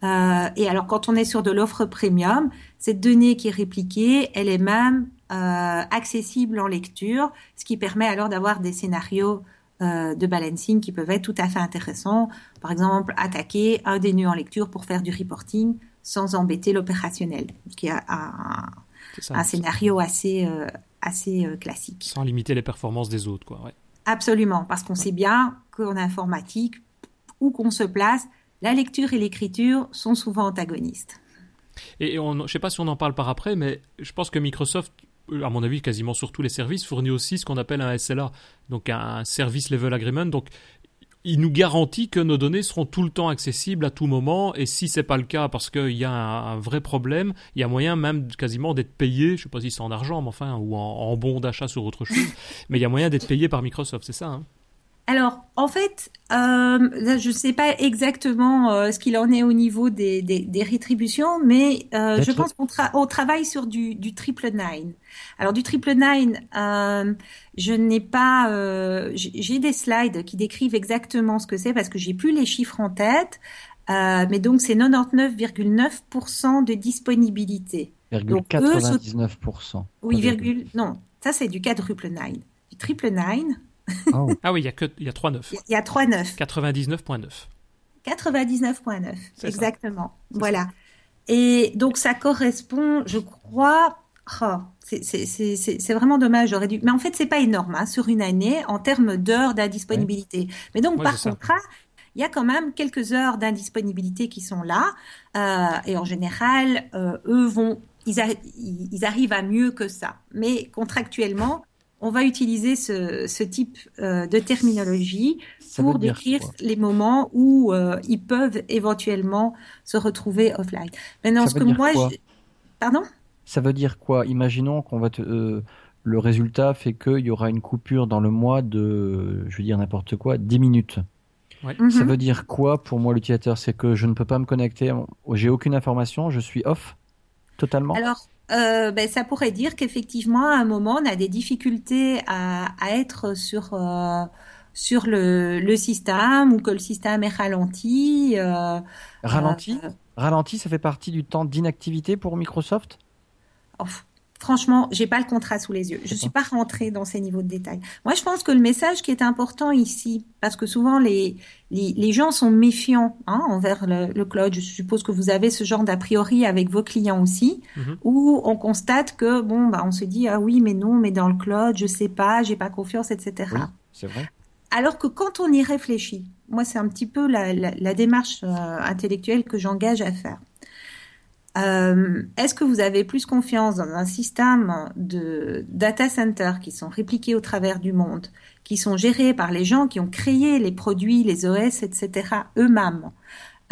Euh, et alors, quand on est sur de l'offre premium, cette donnée qui est répliquée, elle est même euh, accessible en lecture, ce qui permet alors d'avoir des scénarios euh, de balancing qui peuvent être tout à fait intéressants. Par exemple, attaquer un des nœuds en lecture pour faire du reporting sans embêter l'opérationnel, qui a un, un scénario assez, assez classique. Sans limiter les performances des autres, quoi. Ouais. Absolument, parce qu'on sait bien qu'en informatique, où qu'on se place, la lecture et l'écriture sont souvent antagonistes. Et on, je ne sais pas si on en parle par après, mais je pense que Microsoft, à mon avis, quasiment sur tous les services, fournit aussi ce qu'on appelle un SLA, donc un Service Level Agreement. Donc, il nous garantit que nos données seront tout le temps accessibles à tout moment. Et si c'est pas le cas, parce qu'il y a un, vrai problème, il y a moyen même quasiment d'être payé. Je sais pas si c'est en argent, mais enfin, ou en, en bon d'achat sur autre chose. [LAUGHS] mais il y a moyen d'être payé par Microsoft, c'est ça. Hein? Alors, en fait, euh, je ne sais pas exactement euh, ce qu'il en est au niveau des, rétributions, mais euh, je pense qu'on travaille sur du, triple nine. Alors, du triple nine, je n'ai pas... j'ai des slides qui décrivent exactement ce que c'est parce que j'ai plus les chiffres en tête. mais donc, c'est 99,9% de disponibilité. donc, 99%. Oui, virgule, non, ça c'est du quadruple nine. Du triple nine, ah, [LAUGHS] ah oui, il y a que il y a 3,9. Il y a 3,9. 99,9. 99,9, exactement. Voilà. Et donc ça correspond, je crois, oh, c'est vraiment dommage, j'aurais dû. Mais en fait, c'est pas énorme hein, sur une année en termes d'heures d'indisponibilité. Mais donc par contrat, il y a quand même quelques heures d'indisponibilité qui sont là. Euh, et en général, euh, eux vont, ils, ils, arrivent à mieux que ça. Mais contractuellement, on va utiliser ce, type euh, de terminologie pour décrire les moments où euh, ils peuvent éventuellement se retrouver offline. Maintenant, ce que moi, pardon? Ça veut dire quoi? Imaginons qu'on va te, euh, le résultat fait qu'il y aura une coupure dans le mois de, je veux dire n'importe quoi, 10 minutes. Mhm. Ça veut dire quoi pour moi l'utilisateur? C'est que je ne peux pas me connecter, j'ai aucune information, je suis off totalement? Alors, euh, ben, ça pourrait dire qu'effectivement, à un moment, on a des difficultés à, être sur, euh, sur le, le, système ou que le système est ralenti. Euh, ralenti Ralenti, ça fait partie du temps d'inactivité pour Microsoft? Franchement, j'ai pas le contrat sous les yeux. Je suis pas rentrée dans ces niveaux de détail. Moi, je pense que le message qui est important ici, parce que souvent les les, gens sont méfiants hein, envers le, cloud. Je suppose que vous avez ce genre d'a priori avec vos clients aussi, mhm. où on constate que bon, bah, on se dit ah oui, mais non, mais dans le cloud, je sais pas, j'ai pas confiance, etc. c'est vrai. Alors que quand on y réfléchit, moi, c'est un petit peu la, la, démarche euh, intellectuelle que j'engage à faire. Euh, est-ce que vous avez plus confiance dans un système de data centers qui sont répliqués au travers du monde, qui sont gérés par les gens qui ont créé les produits, les OS, etc. eux-mêmes,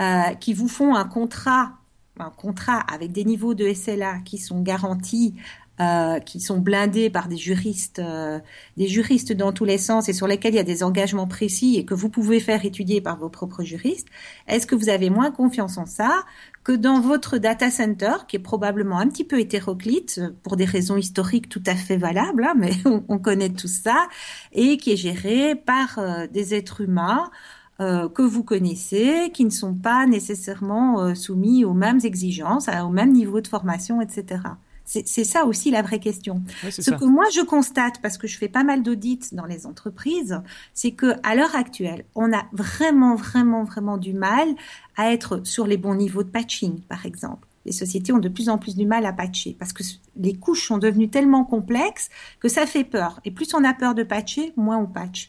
euh, qui vous font un contrat, un contrat avec des niveaux de SLA qui sont garantis euh, qui sont blindés par des juristes, euh, des juristes dans tous les sens et sur lesquels il y a des engagements précis et que vous pouvez faire étudier par vos propres juristes, est-ce que vous avez moins confiance en ça que dans votre data center, qui est probablement un petit peu hétéroclite pour des raisons historiques tout à fait valables, hein, mais [LAUGHS] on, connaît tout ça, et qui est géré par euh, des êtres humains que vous connaissez, qui ne sont pas nécessairement soumis aux mêmes exigences, au même niveau de formation, etc. C'est ça aussi la vraie question. Ce que moi je constate, parce que je fais pas mal d'audits dans les entreprises, c'est que à l'heure actuelle, on a vraiment, vraiment, vraiment du mal à être sur les bons niveaux de patching, par exemple. Les sociétés ont de plus en plus du mal à patcher parce que les couches sont devenues tellement complexes que ça fait peur. Et plus on a peur de patcher, moins on patch.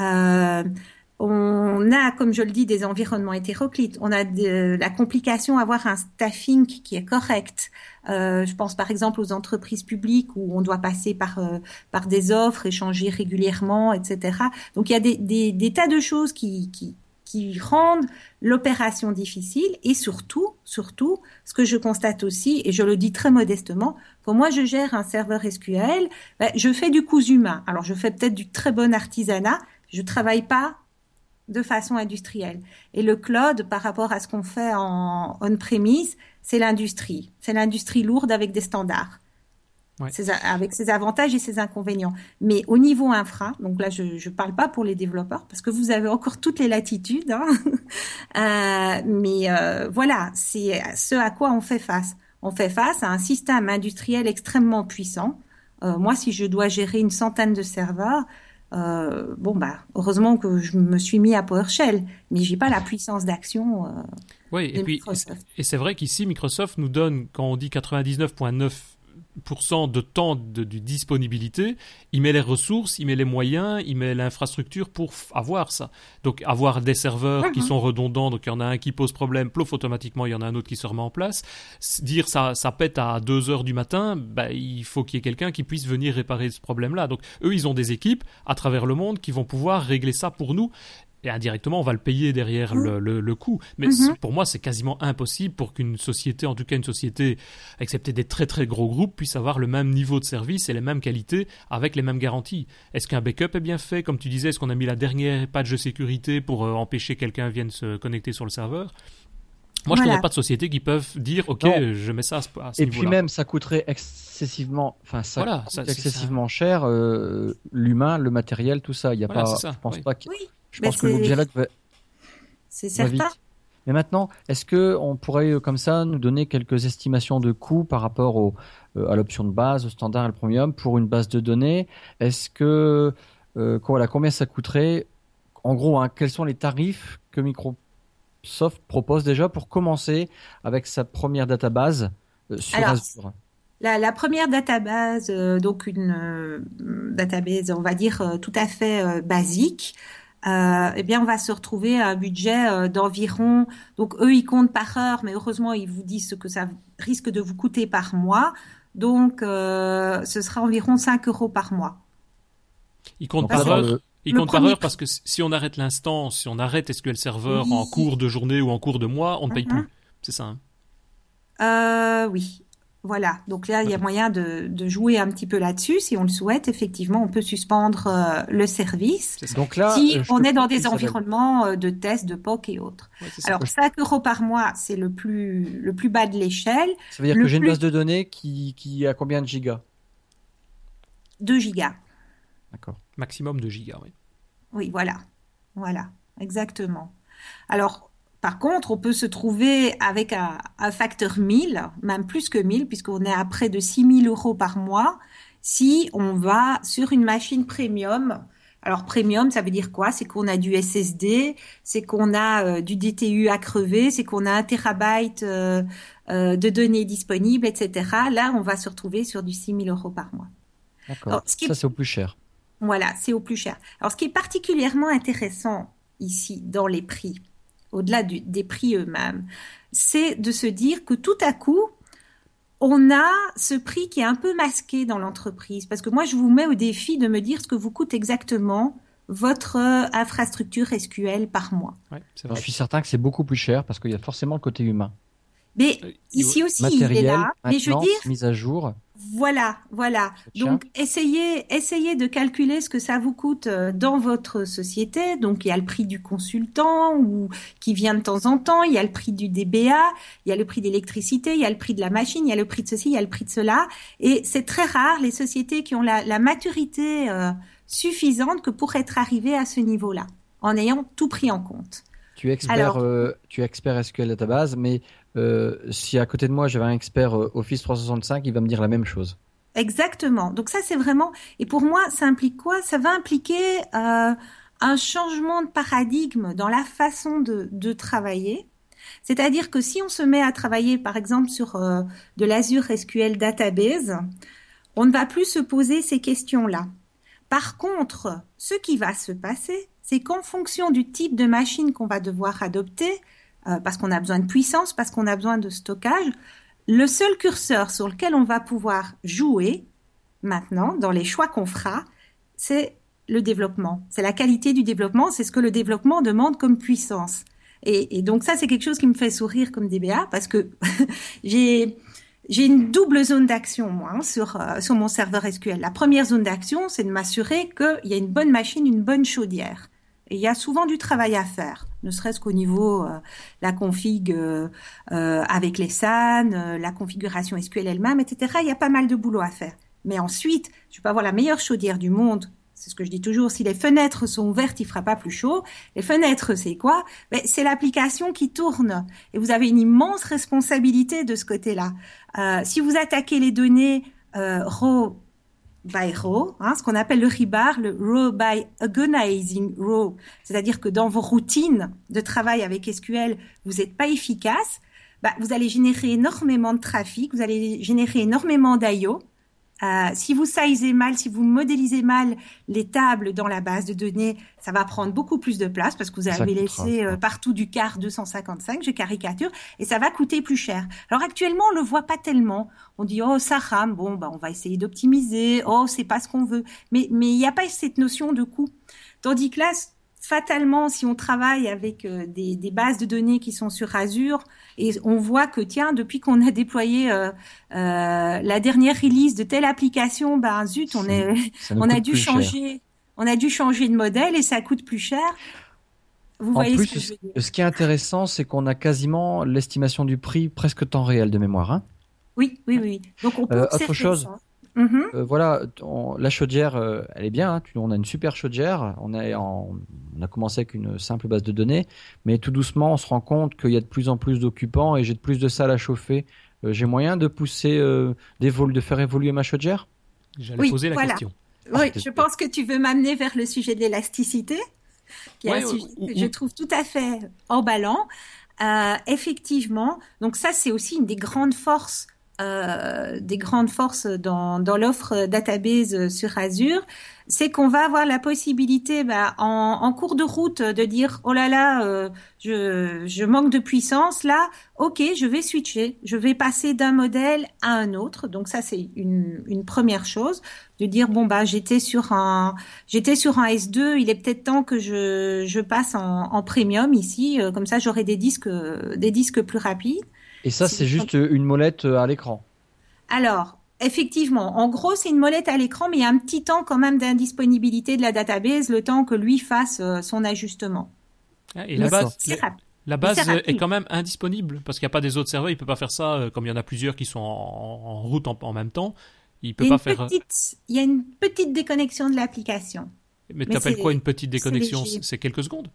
Euh, on a, comme je le dis, des environnements hétéroclites. On a de, la complication à avoir un staffing qui est correct. Euh, je pense par exemple aux entreprises publiques où on doit passer par euh, par des offres, échanger régulièrement, etc. Donc il y a des, des, des tas de choses qui, qui, qui rendent l'opération difficile et surtout, surtout, ce que je constate aussi, et je le dis très modestement, quand moi je gère un serveur SQL, ben, je fais du coût humain. Alors je fais peut-être du très bon artisanat, je travaille pas de façon industrielle. Et le cloud, par rapport à ce qu'on fait en on-premise, c'est l'industrie. C'est l'industrie lourde avec des standards. avec ses avantages et ses inconvénients. Mais au niveau infra, donc là je ne parle pas pour les développeurs parce que vous avez encore toutes les latitudes, hein. [LAUGHS] euh, mais euh, voilà, c'est ce à quoi on fait face. On fait face à un système industriel extrêmement puissant. Euh, moi, si je dois gérer une centaine de serveurs, euh, bon bah heureusement que je me suis mis à PowerShell, mais j'ai pas la puissance d'action. Euh, oui, et puis et c'est vrai qu'ici Microsoft nous donne quand on dit 99,9 de temps de, disponibilité, il met les ressources, il met les moyens, il met l'infrastructure pour avoir ça. Donc avoir des serveurs qui mhm. sont redondants, donc il y en a un qui pose problème, plouf automatiquement il y en a un autre qui se remet en place. Dire ça, ça pète à 2 heures du matin, bah, il faut qu'il y ait quelqu'un qui puisse venir réparer ce problème-là. Donc eux, ils ont des équipes à travers le monde qui vont pouvoir régler ça pour nous et indirectement on va le payer derrière le, le, coût. Mais mhm. pour moi c'est quasiment impossible pour qu'une société, en tout cas une société, excepté des très très gros groupes, puisse avoir le même niveau de service et les mêmes qualités avec les mêmes garanties. Est-ce qu'un backup est bien fait? Comme tu disais, est-ce qu'on a mis la dernière patch de sécurité pour euh, empêcher quelqu'un vienne se connecter sur le serveur? Moi, je ne connais pas de sociétés qui peuvent dire, ok, je mets ça à ce, Et puis même, ça coûterait excessivement, enfin, ça, excessivement cher, euh, l'humain, le matériel, tout ça. Il y a pas, je pense pas. Oui. Je pense que l'objet là C'est certain. Mais maintenant, est-ce que on pourrait euh, comme ça nous donner quelques estimations de coûts par rapport au, euh, à l'option de base, au standard et au premium pour une base de données? Est-ce que euh, voilà, combien ça coûterait? En gros, hein, quels sont les tarifs que Microsoft propose déjà pour commencer avec sa première database sur Azure? la, première database, donc une database, on va dire tout à fait basique, euh, eh bien, on va se retrouver à un budget euh, d'environ. Donc, eux, ils comptent par heure, mais heureusement, ils vous disent ce que ça risque de vous coûter par mois. Donc, euh, ce sera environ 5 euros par mois. Ils comptent par heure. Ils comptent par heure parce que si on arrête l'instant, si on arrête SQL Server en cours de journée ou en cours de mois, on ne paye uh-huh. plus. C'est ça. Hein? Oui. Voilà, donc là, il y a moyen de, jouer un petit peu là-dessus. Si on le souhaite, effectivement, on peut suspendre euh, le service. Donc là, si euh, on est dans des environnements euh, de tests, de POC et autres. Alors, 5 euros par mois, c'est le plus, le plus bas de l'échelle. Ça veut dire que j'ai une base de données qui, qui a combien de gigas? 2 gigas. D'accord. Maximum de gigas, oui. Oui, voilà. Voilà, exactement. Alors, par contre, on peut se trouver avec un, facteur 1000, même plus que 1000, puisqu'on est à près de 6000 euros par mois, si on va sur une machine premium. Alors premium, ça veut dire quoi? C'est qu'on a du SSD, c'est qu'on a euh, du DTU à crever, c'est qu'on a un terabyte euh, euh, de données disponibles, etc. Là, on va se retrouver sur du 6000 euros par mois. D'accord. Ça, c'est au plus cher. Voilà, c'est au plus cher. Alors, ce qui est particulièrement intéressant ici dans les prix, au-delà des prix eux-mêmes, c'est de se dire que tout à coup, on a ce prix qui est un peu masqué dans l'entreprise. Parce que moi, je vous mets au défi de me dire ce que vous coûte exactement votre infrastructure SQL par mois. je suis certain que c'est beaucoup plus cher parce qu'il y a forcément le côté humain. Mais euh, ici aussi, il est là. Mais je veux dire, mise à jour. Voilà, voilà. Donc essayez, essayez de calculer ce que ça vous coûte euh, dans votre société. Donc il y a le prix du consultant ou qui vient de temps en temps, il y a le prix du DBA, il y a le prix d'électricité, il y a le prix de la machine, il y a le prix de ceci, il y a le prix de cela. Et c'est très rare les sociétés qui ont la, maturité euh, suffisante que pour être arrivées à ce niveau-là, en ayant tout pris en compte. Tu es expert, euh, tu es expert SQL database, mais euh, si à côté de moi j'avais un expert euh, Office 365, il va me dire la même chose. Exactement. Donc ça c'est vraiment et pour moi ça implique quoi? Ça va impliquer euh, un changement de paradigme dans la façon de, de travailler. C'est-à-dire que si on se met à travailler par exemple sur de l'Azure SQL Database, on ne va plus se poser ces questions-là. Par contre, ce qui va se passer, c'est qu'en fonction du type de machine qu'on va devoir adopter, euh, parce qu'on a besoin de puissance, parce qu'on a besoin de stockage. Le seul curseur sur lequel on va pouvoir jouer maintenant, dans les choix qu'on fera, c'est le développement. C'est la qualité du développement, c'est ce que le développement demande comme puissance. Et, donc ça, c'est quelque chose qui me fait sourire comme DBA parce que [LAUGHS] j'ai j'ai une double zone d'action moi hein, sur euh, sur mon serveur SQL. La première zone d'action, c'est de m'assurer qu'il y a une bonne machine, une bonne chaudière. Et il y a souvent du travail à faire, ne serait-ce qu'au niveau euh, la config euh, euh avec les SAN, la configuration SQL elle-même, etc. Il y a pas mal de boulot à faire. Mais ensuite, je peux avoir la meilleure chaudière du monde. C'est ce que je dis toujours. Si les fenêtres sont ouvertes, il fera pas plus chaud. Les fenêtres, c'est quoi? Ben, C'est l'application qui tourne. Et vous avez une immense responsabilité de ce côté-là. si vous attaquez les données raw by row, hein, ce qu'on appelle le RIBAR, le row by organizing row. C'est-à-dire que dans vos routines de travail avec SQL, vous n'êtes pas efficace. bah, vous allez générer énormément de trafic, vous allez générer énormément d'IO. Euh, si vous sizez mal, si vous modélisez mal les tables dans la base de données, ça va prendre beaucoup plus de place parce que vous avez laissé euh, partout du car 255, je caricature, et ça va coûter plus cher. Alors actuellement, on le voit pas tellement. On dit oh ça rame, bon bah on va essayer d'optimiser. Oh c'est pas ce qu'on veut, mais mais il n'y a pas cette notion de coût. Tandis que là, fatalement, si on travaille avec euh, des, des, bases de données qui sont sur Azure, et on voit que tiens, depuis qu'on a déployé euh, euh, la dernière release de telle application, ben zut, on est, [LAUGHS] on a dû changer, on a dû changer de modèle et ça coûte plus cher. Vous en voyez plus, ce, que je veux dire. ce qui est intéressant, c'est qu'on a quasiment l'estimation du prix presque temps réel de mémoire. Hein oui, oui, oui. Donc on peut euh, autre chose. Mm-hmm. Euh, voilà, la chaudière, euh, elle est bien. Hein, on a une super chaudière. On, on a commencé avec une simple base de données, mais tout doucement, on se rend compte qu'il y a de plus en plus d'occupants et j'ai de plus de salles à chauffer. Euh, j'ai moyen de pousser, de faire évoluer ma chaudière? J'allais poser la question. Oui, je pense que tu veux m'amener vers le sujet de l'élasticité, qui est un sujet que je trouve tout à fait emballant. effectivement, donc ça, c'est aussi une des grandes forces euh, des grandes forces dans, dans l'offre database sur Azure, c'est qu'on va avoir la possibilité bah, en, en, cours de route de dire oh là là euh, je, je manque de puissance là ok je vais switcher. Je vais passer d'un modèle à un autre. Donc ça c'est une, une première chose de dire bon bah j'étais sur un j'étais sur un S2 il est peut-être temps que je, je passe en, en premium ici. Euh, comme ça j'aurai des disques des disques plus rapides et ça, c'est juste une molette euh, à l'écran. Alors, effectivement, en gros, c'est une molette à l'écran, mais il y a un petit temps quand même d'indisponibilité de la database, le temps que lui fasse euh, son ajustement. Ah, et la base, la base est, quand même indisponible parce qu'il n'y a pas des autres serveurs. Il peut pas faire ça euh, comme il y en a plusieurs qui sont en, route en, même temps. Il peut pas faire. il y a une petite déconnexion de l'application. Mais, tu appelles quoi une petite déconnexion? C'est quelques secondes?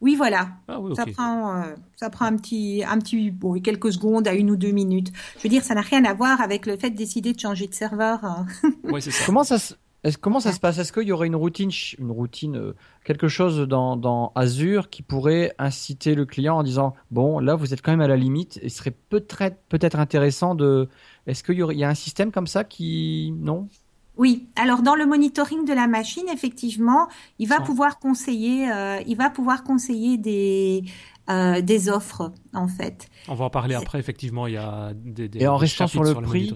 Oui, voilà. Ah ça prend, euh, ça prend un petit, un petit, bon, quelques secondes à une ou deux minutes. Je veux dire, ça n'a rien à voir avec le fait de décider de changer de serveur. Hein. [LAUGHS] c'est ça. Comment ça, comment ça se passe? Est-ce qu'il y aurait une routine, une routine, euh, quelque chose dans, dans Azure qui pourrait inciter le client en disant bon, là, vous êtes quand même à la limite, et ce serait peut-être, peut-être intéressant de. Est-ce qu'il y, aurait, il y a un système comme ça qui, non? Oui, alors dans le monitoring de la machine, effectivement, il va pouvoir conseiller, euh, il va pouvoir conseiller des euh, des offres en fait. On va en parler après. Effectivement, il y a des, des et en restant sur le prix.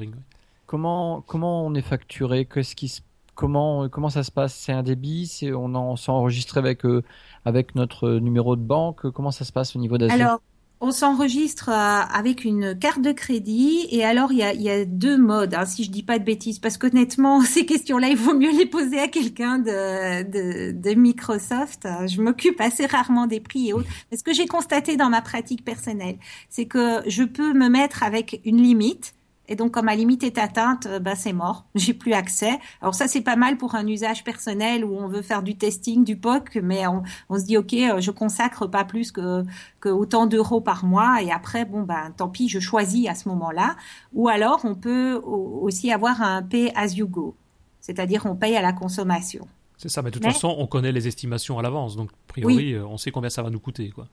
comment comment on est facturé? Qu'est-ce qui comment comment ça se passe? C'est un débit? C'est on en s'enregistre avec euh, avec notre numéro de banque? Comment ça se passe au niveau d'Azure? On s'enregistre euh, avec une carte de crédit et alors il y a, deux modes, hein, si je dis pas de bêtises, parce qu'honnêtement [LAUGHS] ces questions-là il vaut mieux les poser à quelqu'un de, de, de, Microsoft. Je m'occupe assez rarement des prix et autres. Mais ce que j'ai constaté dans ma pratique personnelle, c'est que je peux me mettre avec une limite et donc, quand ma limite est atteinte, bah, c'est mort. [LAUGHS] J'ai plus accès. Alors ça, c'est pas mal pour un usage personnel où on veut faire du testing, du POC, mais on, on se dit, OK, euh, je consacre pas plus que, que autant d'euros par mois. Et après, bon, ben, tant pis, je choisis à ce moment-là. Ou alors, on peut aussi avoir un pay as you go. C'est-à-dire, on paye à la consommation. C'est ça, mais de toute façon, on connaît les estimations à l'avance. Donc, a priori, euh, on sait combien ça va nous coûter, quoi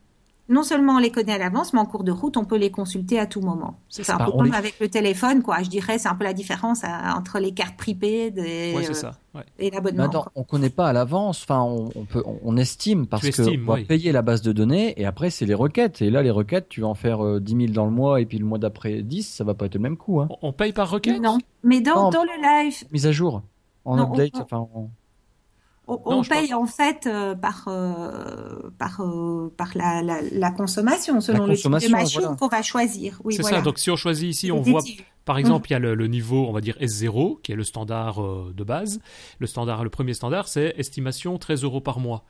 non seulement on les connaît à l'avance, mais en cours de route, on peut les consulter à tout moment. C'est un peu comme avec le téléphone, quoi. Je dirais, c'est un peu la différence euh, entre les cartes et, euh, et l'abonnement. On on connaît pas à l'avance. Enfin, on, peut, on, estime parce que on va payer la base de données et après c'est les requêtes. Et là, les requêtes, tu vas en faire 10 euh, 000 dans le mois et puis le mois d'après 10, ça va pas être le même coût. Hein. On paye par requête? Non, mais dans, dans le live. Mise à jour, en update, enfin. On, paye en fait euh, par euh, par euh, par la, la, la, consommation selon le type de machine qu'on va choisir. Oui, c'est ça. Donc si on choisit ici, on voit par exemple il y a le, le, niveau, on va dire S0 qui est le standard de base. Le standard, le premier standard, c'est estimation 13 euros par mois.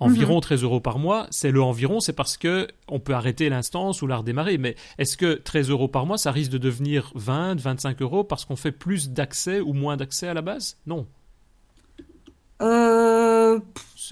Environ 13 mhm. euros par mois, c'est le environ, c'est parce que on peut arrêter l'instance ou la redémarrer. Mais est-ce que 13 euros par mois, ça risque de devenir 20, 25 euros parce qu'on fait plus d'accès ou moins d'accès à la base? Non. Euh,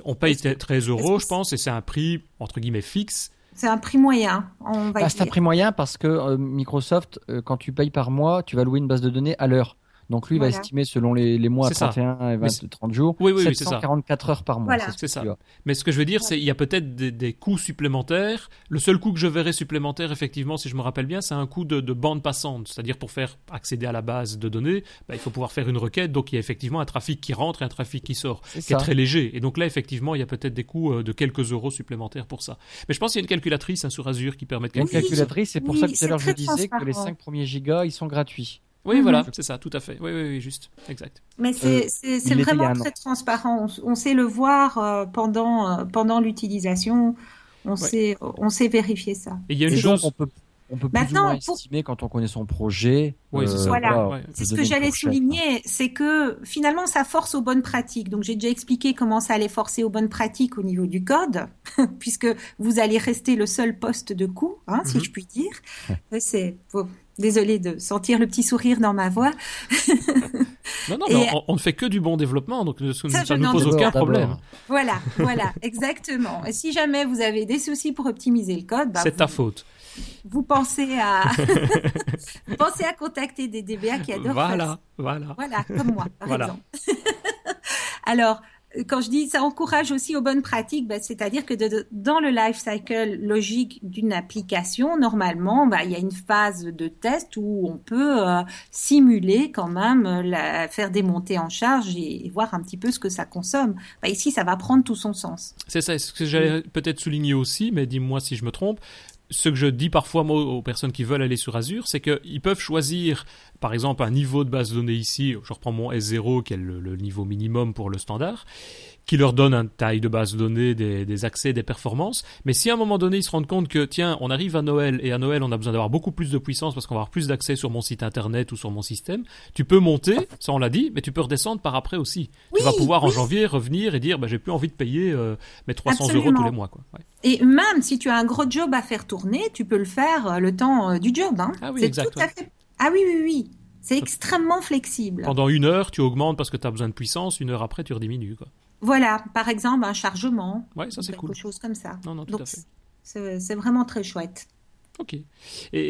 on paye 13 euros, je pense, et c'est un prix, entre guillemets, fixe. C'est un prix moyen, on va ah, C'est un prix moyen parce que euh, Microsoft, euh, quand tu payes par mois, tu vas louer une base de données à l'heure. Donc lui, il va estimer selon les, les mois à C'est ça. 31 et 20, Mais c'est- 30 jours, Oui, oui, oui, c'est ça. 744 heures par mois. Voilà. c'est ça. Mais ce que je veux dire, c'est il y a peut-être des, des coûts supplémentaires. Le seul coût que je verrais supplémentaire, effectivement, si je me rappelle bien, c'est un coût de, de bande passante. C'est-à-dire pour faire accéder à la base de données, bah, il faut pouvoir faire une requête. Donc il y a effectivement un trafic qui rentre et un trafic qui sort, C'est qui est très léger. Et donc là, effectivement, il y a peut-être des coûts euh, de quelques euros supplémentaires pour ça. Mais je pense qu'il y a une calculatrice hein, sur Azure qui permet de une calculer. ça. calculatrice, c'est pour Oui, ça que tout à l'heure je disais que les transparent. 5 premiers gigas, ils sont gratuits. Oui, Mhm. voilà, c'est ça, tout à fait. Oui, oui, oui, juste, exact. Mais Euh, c'est a vraiment très transparent. On, on sait le voir euh, pendant, euh, pendant l'utilisation. On, sait, on sait vérifier ça. Et il y a une Et chose. donc, on peut, on peut plus Maintenant, ou moins pour- estimer quand on connaît son projet. Oui, c'est ça. Voilà. Ouais. C'est ce que j'allais hein. souligner, c'est que finalement ça force aux bonnes pratiques. Donc j'ai déjà expliqué comment ça allait forcer aux bonnes pratiques au niveau du code, [LAUGHS] puisque vous allez rester le seul poste de coût, hein, si Mhm. je puis dire. C'est désolé de sentir le petit sourire dans ma voix. Non, non, mais on, on ne fait que du bon développement, donc ça, Ça, je ne nous pose aucun problème. Voilà, voilà, exactement. Et si jamais vous avez des soucis pour optimiser le code, bah, C'est vous, ta faute. vous pensez à [LAUGHS] vous pensez à contacter des DBA qui adorent Voilà, voilà. Voilà, comme moi, par Voilà. exemple. [LAUGHS] Alors, quand je dis ça encourage aussi aux bonnes pratiques, ben, c'est-à-dire que de- de- dans le life cycle logique d'une application, normalement, ben, il y a une phase de test où on peut euh, simuler quand même, euh, la, faire des montées en charge et, et voir un petit peu ce que ça consomme. Ben, ici, ça va prendre tout son sens. C'est ça, ce que j'allais peut-être souligner aussi, mais dis-moi si je me trompe. Ce que je dis parfois moi, aux personnes qui veulent aller sur Azure, c'est qu'ils peuvent choisir, par exemple, un niveau de base de données ici. Je reprends mon S0, qui est le, le niveau minimum pour le standard, qui leur donne une taille de base de données, des, des accès, des performances. Mais si à un moment donné ils se rendent compte que, tiens, on arrive à Noël et à Noël on a besoin d'avoir beaucoup plus de puissance parce qu'on va avoir plus d'accès sur mon site internet ou sur mon système, tu peux monter, ça on l'a dit, mais tu peux redescendre par après aussi. Oui, tu vas pouvoir en janvier revenir et dire, bah, j'ai plus envie de payer euh, mes 300 euros tous les mois. Quoi. Ouais. Et même si tu as un gros job à faire tourner, tu peux le faire euh, le temps euh, du job. Hein. Ah oui, C'est tout à fait- Ah oui, oui, oui. C'est extrêmement flexible. Pendant une heure, tu augmentes parce que tu as besoin de puissance, une heure après, tu rediminues. Quoi. Voilà, par exemple, un chargement. Ouais, ça c'est quelque cool. chose comme ça. Non, non, tout Donc, à fait. c'est vraiment très chouette. Ok. Et,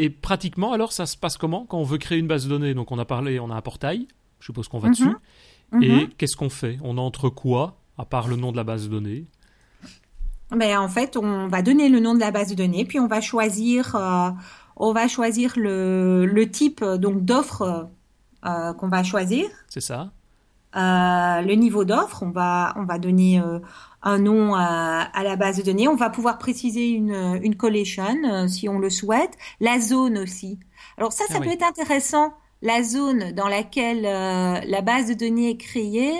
et pratiquement, alors, ça se passe comment quand on veut créer une base de données? Donc, on a parlé, on a un portail, je suppose qu'on va Mhm. dessus. Mhm. Et qu'est-ce qu'on fait? On entre quoi À part le nom de la base de données? Ben, en fait, on va donner le nom de la base de données, puis on va choisir, euh, on va choisir le, le type euh, donc d'offre euh, qu'on va choisir, C'est ça Euh, le niveau d'offre. On va, on va donner euh, un nom à, à la base de données. On va pouvoir préciser une, une collection si on le souhaite. La zone aussi. Alors ça, ça Ah peut oui. être intéressant. La zone dans laquelle euh, la base de données est créée.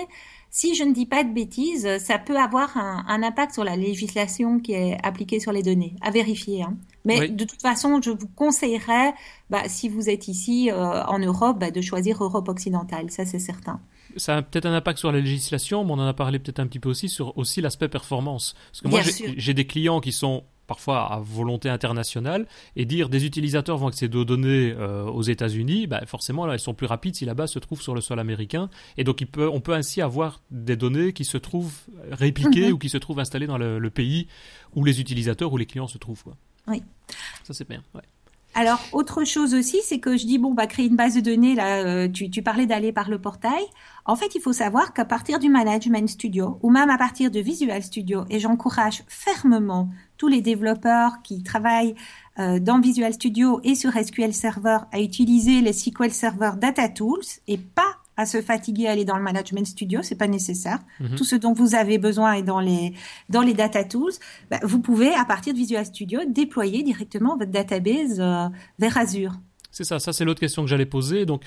Si je ne dis pas de bêtises, ça peut avoir un, un impact sur la législation qui est appliquée sur les données, à vérifier. hein. Mais Oui. de toute façon, je vous conseillerais, bah, si vous êtes ici euh, en Europe, bah, de choisir Europe occidentale, ça c'est certain. Ça a peut-être un impact sur la législation, mais on en a parlé peut-être un petit peu aussi sur aussi l'aspect performance. Parce que moi, Bien j'ai des clients qui sont parfois à volonté internationale et dire des utilisateurs vont accéder aux données euh, aux États-Unis, bah, forcément là elles sont plus rapides si la base se trouve sur le sol américain et donc il peut, on peut ainsi avoir des données qui se trouvent répliquées Mhm. ou qui se trouvent installées dans le, le pays où les utilisateurs ou les clients se trouvent. Quoi. Oui. Ça c'est bien. ouais. Alors, autre chose aussi, c'est que je dis, bon, on va créer une base de données, là, euh, tu, tu parlais d'aller par le portail. En fait, il faut savoir qu'à partir du Management Studio, ou même à partir de Visual Studio, et j'encourage fermement tous les développeurs qui travaillent euh, dans Visual Studio et sur SQL Server à utiliser les SQL Server Data Tools et pas à se fatiguer à aller dans le Management Studio, c'est pas nécessaire. Mhm. Tout ce dont vous avez besoin est dans les dans les data tools. Bah, vous pouvez à partir de Visual Studio déployer directement votre database euh, vers Azure. C'est ça, ça c'est l'autre question que j'allais poser. Donc,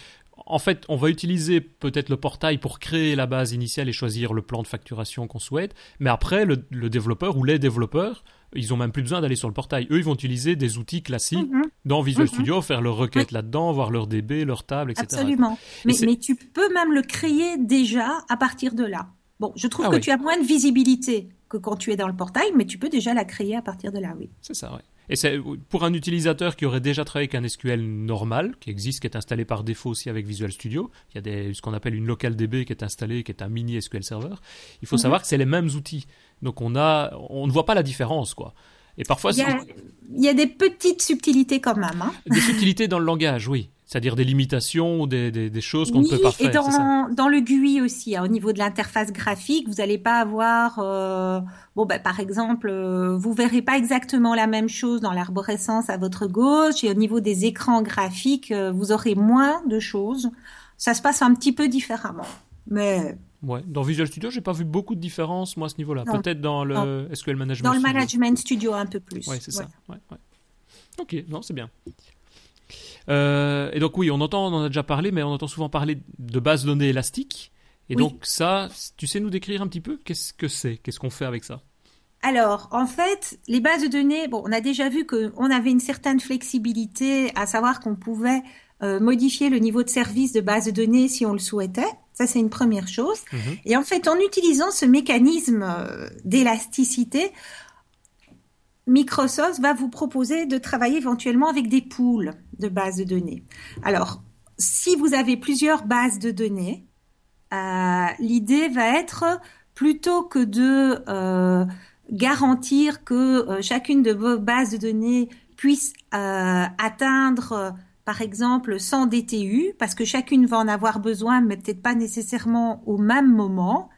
en fait, on va utiliser peut-être le portail pour créer la base initiale et choisir le plan de facturation qu'on souhaite. Mais après, le, le développeur ou les développeurs, ils ont même plus besoin d'aller sur le portail. Eux, ils vont utiliser des outils classiques Mhm, dans Visual Mhm. Studio, faire leurs requêtes là-dedans, voir leur DB, leur table, etc. absolument. Mais, tu peux même le créer déjà à partir de là. Bon, je trouve Ah que oui. tu as moins de visibilité que quand tu es dans le portail, mais tu peux déjà la créer à partir de là, oui. C'est ça, ouais. Et c'est pour un utilisateur qui aurait déjà travaillé avec un SQL normal, qui existe, qui est installé par défaut aussi avec Visual Studio. Il y a des, ce qu'on appelle une local DB qui est installée, qui est un mini SQL Server. Il faut Mhm. savoir que c'est les mêmes outils. Donc on a, on ne voit pas la différence, quoi. Et parfois, Il y, a, c'est- il y a des petites subtilités quand même. Hein. des subtilités dans le langage, oui. C'est-à-dire des limitations ou des, des, choses qu'on ne peut pas faire. Et dans, dans le GUI aussi, hein, au niveau de l'interface graphique, vous n'allez pas avoir, euh, bon, bah, par exemple, euh, vous verrez pas exactement la même chose dans l'arborescence à votre gauche, et au niveau des écrans graphiquiques, euh, vous aurez moins de choses. Ça se passe un petit peu différemment, mais. Ouais, dans Visual Studio, j'ai pas vu beaucoup de différence moi à ce niveau-là. Peut-être dans le SQL Management. Dans le Management Studio un peu plus. Ouais, c'est ça. Ouais, ouais. Ok, non, c'est bien. Euh, et donc oui, on entend, on en a déjà parlé, mais on entend souvent parler de bases données élastiques. Et donc ça, tu sais nous décrire un petit peu qu'est-ce que c'est, qu'est-ce qu'on fait avec ça? Alors, en fait, les bases de données, bon, on a déjà vu qu'on avait une certaine flexibilité, à savoir qu'on pouvait euh, modifier le niveau de service de base de données si on le souhaitait. Ça, c'est une première chose. Mhm. Et en fait, en utilisant ce mécanisme euh, d'élasticité, Microsoft va vous proposer de travailler éventuellement avec des pools de bases de données. Alors, si vous avez plusieurs bases de données, euh, l'idée va être plutôt que de euh, garantir que euh, chacune de vos bases de données puisse atteindre par exemple 100 DTU, parce que chacune va en avoir besoin, mais peut-être pas nécessairement au même moment.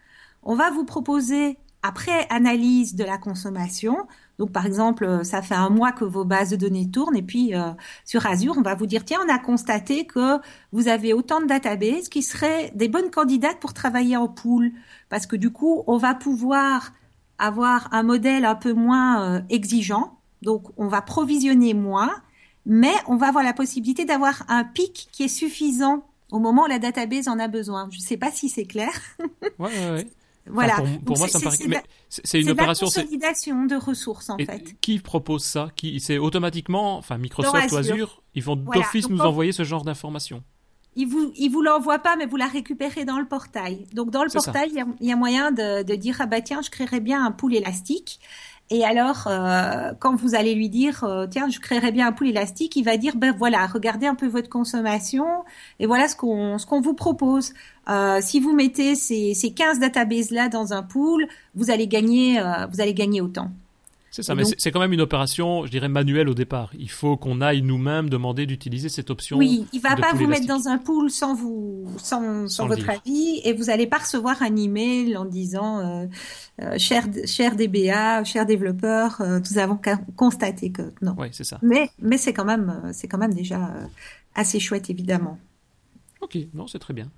On va vous proposer, après analyse de la consommation, donc, par exemple, euh, ça fait un mois que vos bases de données tournent et puis euh, sur Azure, on va vous dire, tiens, on a constaté que vous avez autant de databases qui seraient des bonnes candidates pour travailler en pool. Parce que du coup, on va pouvoir avoir un modèle un peu moins euh, exigeant. Donc, on va provisionner moins, mais on va avoir la possibilité d'avoir un pic qui est suffisant au moment où la database en a besoin. Je ne sais pas si c'est clair. ouais, ouais, ouais. Voilà. pour, moi, ça me paraît. C'est une opération. C'est consolidation de ressources en fait. Qui propose ça? Qui C'est automatiquement, enfin Microsoft ou Azure, ils vont d'office nous envoyer ce genre d'informations. Ils vous, ils vous l'envoient pas, mais vous la récupérez dans le portail. Donc dans le portail, il y, a moyen de, de, dire ah bah tiens, je créerais bien un pool élastique. Et alors, euh, quand vous allez lui dire, euh, tiens, je créerais bien un pool élastique, il va dire, ben voilà, regardez un peu votre consommation et voilà ce qu'on ce qu'on vous propose. Euh, si vous mettez ces, ces 15 databases là dans un pool, vous allez gagner, vous allez gagner autant. C'est ça, mais c'est quand même une opération, je dirais, manuelle au départ. Il faut qu'on aille nous-mêmes demander d'utiliser cette option. Oui, il va pas vous mettre dans un pool sans vous, sans, sans, votre avis, et vous n'allez pas recevoir un email en disant, euh, euh, cher, cher DBA, cher développeur, euh, nous avons constaté que non. Oui, c'est ça. Mais, mais c'est quand même, c'est quand même déjà euh, assez chouette, évidemment. Ok, non, c'est très bien.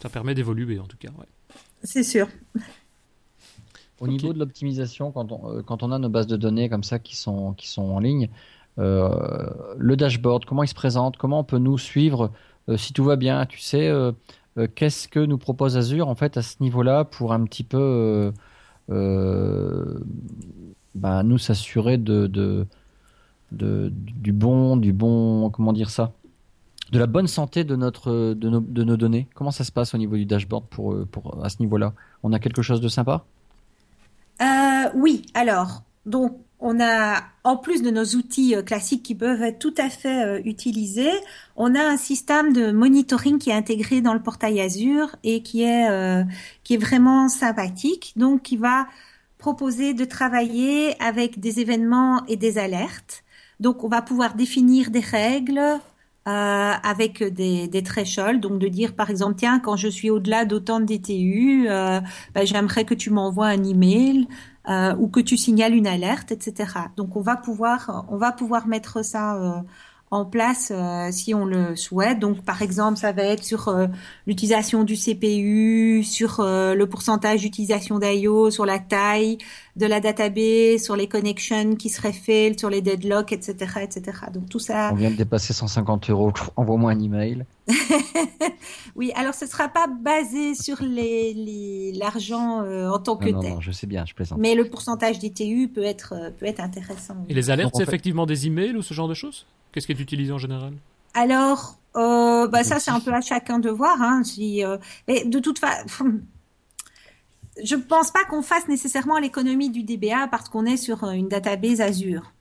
Ça permet d'évoluer en tout cas. Ouais. C'est sûr. Au niveau de l'optimisation, quand on, euh, quand on a nos bases de données comme ça qui sont, qui sont en ligne, euh, le dashboard, comment il se présente, comment on peut nous suivre euh, si tout va bien, tu sais, qu'est-ce que nous propose Azure en fait à ce niveau-là pour un petit peu bah, nous s'assurer de, de, de, du bon, du bon, comment dire ça, de la bonne santé de notre, de nos, de nos données. Comment ça se passe au niveau du dashboard pour, pour à ce niveau-là? On a quelque chose de sympa? Euh, oui, alors, donc on a, en plus de nos outils euh, classiques qui peuvent être tout à fait euh, utilisés, on a un système de monitoring qui est intégré dans le portail Azure et qui est, qui est vraiment sympathique. Donc, qui va proposer de travailler avec des événements et des alertes. Donc, on va pouvoir définir des règles, euh, avec des, des thresholds, donc de dire par exemple tiens quand je suis au-delà d'autant de DTU, euh, ben, j'aimerais que tu m'envoies un email euh, ou que tu signales une alerte, etc. Donc on va pouvoir on va pouvoir mettre ça euh, en place euh, si on le souhaite. Donc par exemple, ça va être sur euh, l'utilisation du CPU, sur le pourcentage d'utilisation d'IO, sur la taille de la database, sur les connections qui seraient faites, sur les deadlocks, etc., etc. Donc tout ça. On vient de dépasser 150 euros. [LAUGHS] Envoie-moi un email. [LAUGHS] oui, alors ce sera pas basé sur les l'argent en tant que non, tel. Non, je sais bien, je plaisante. Mais le pourcentage d'ITU peut être peut être intéressant. Et les alertes, c'est effectivement des emails ou ce genre de choses? Qu'est-ce qui est utilisé en général? Alors, euh, bah ça c'est un peu à chacun de voir. Hein, si, euh, mais de toute façon, [LAUGHS] je pense pas qu'on fasse nécessairement l'économie du DBA parce qu'on est sur une database Azure.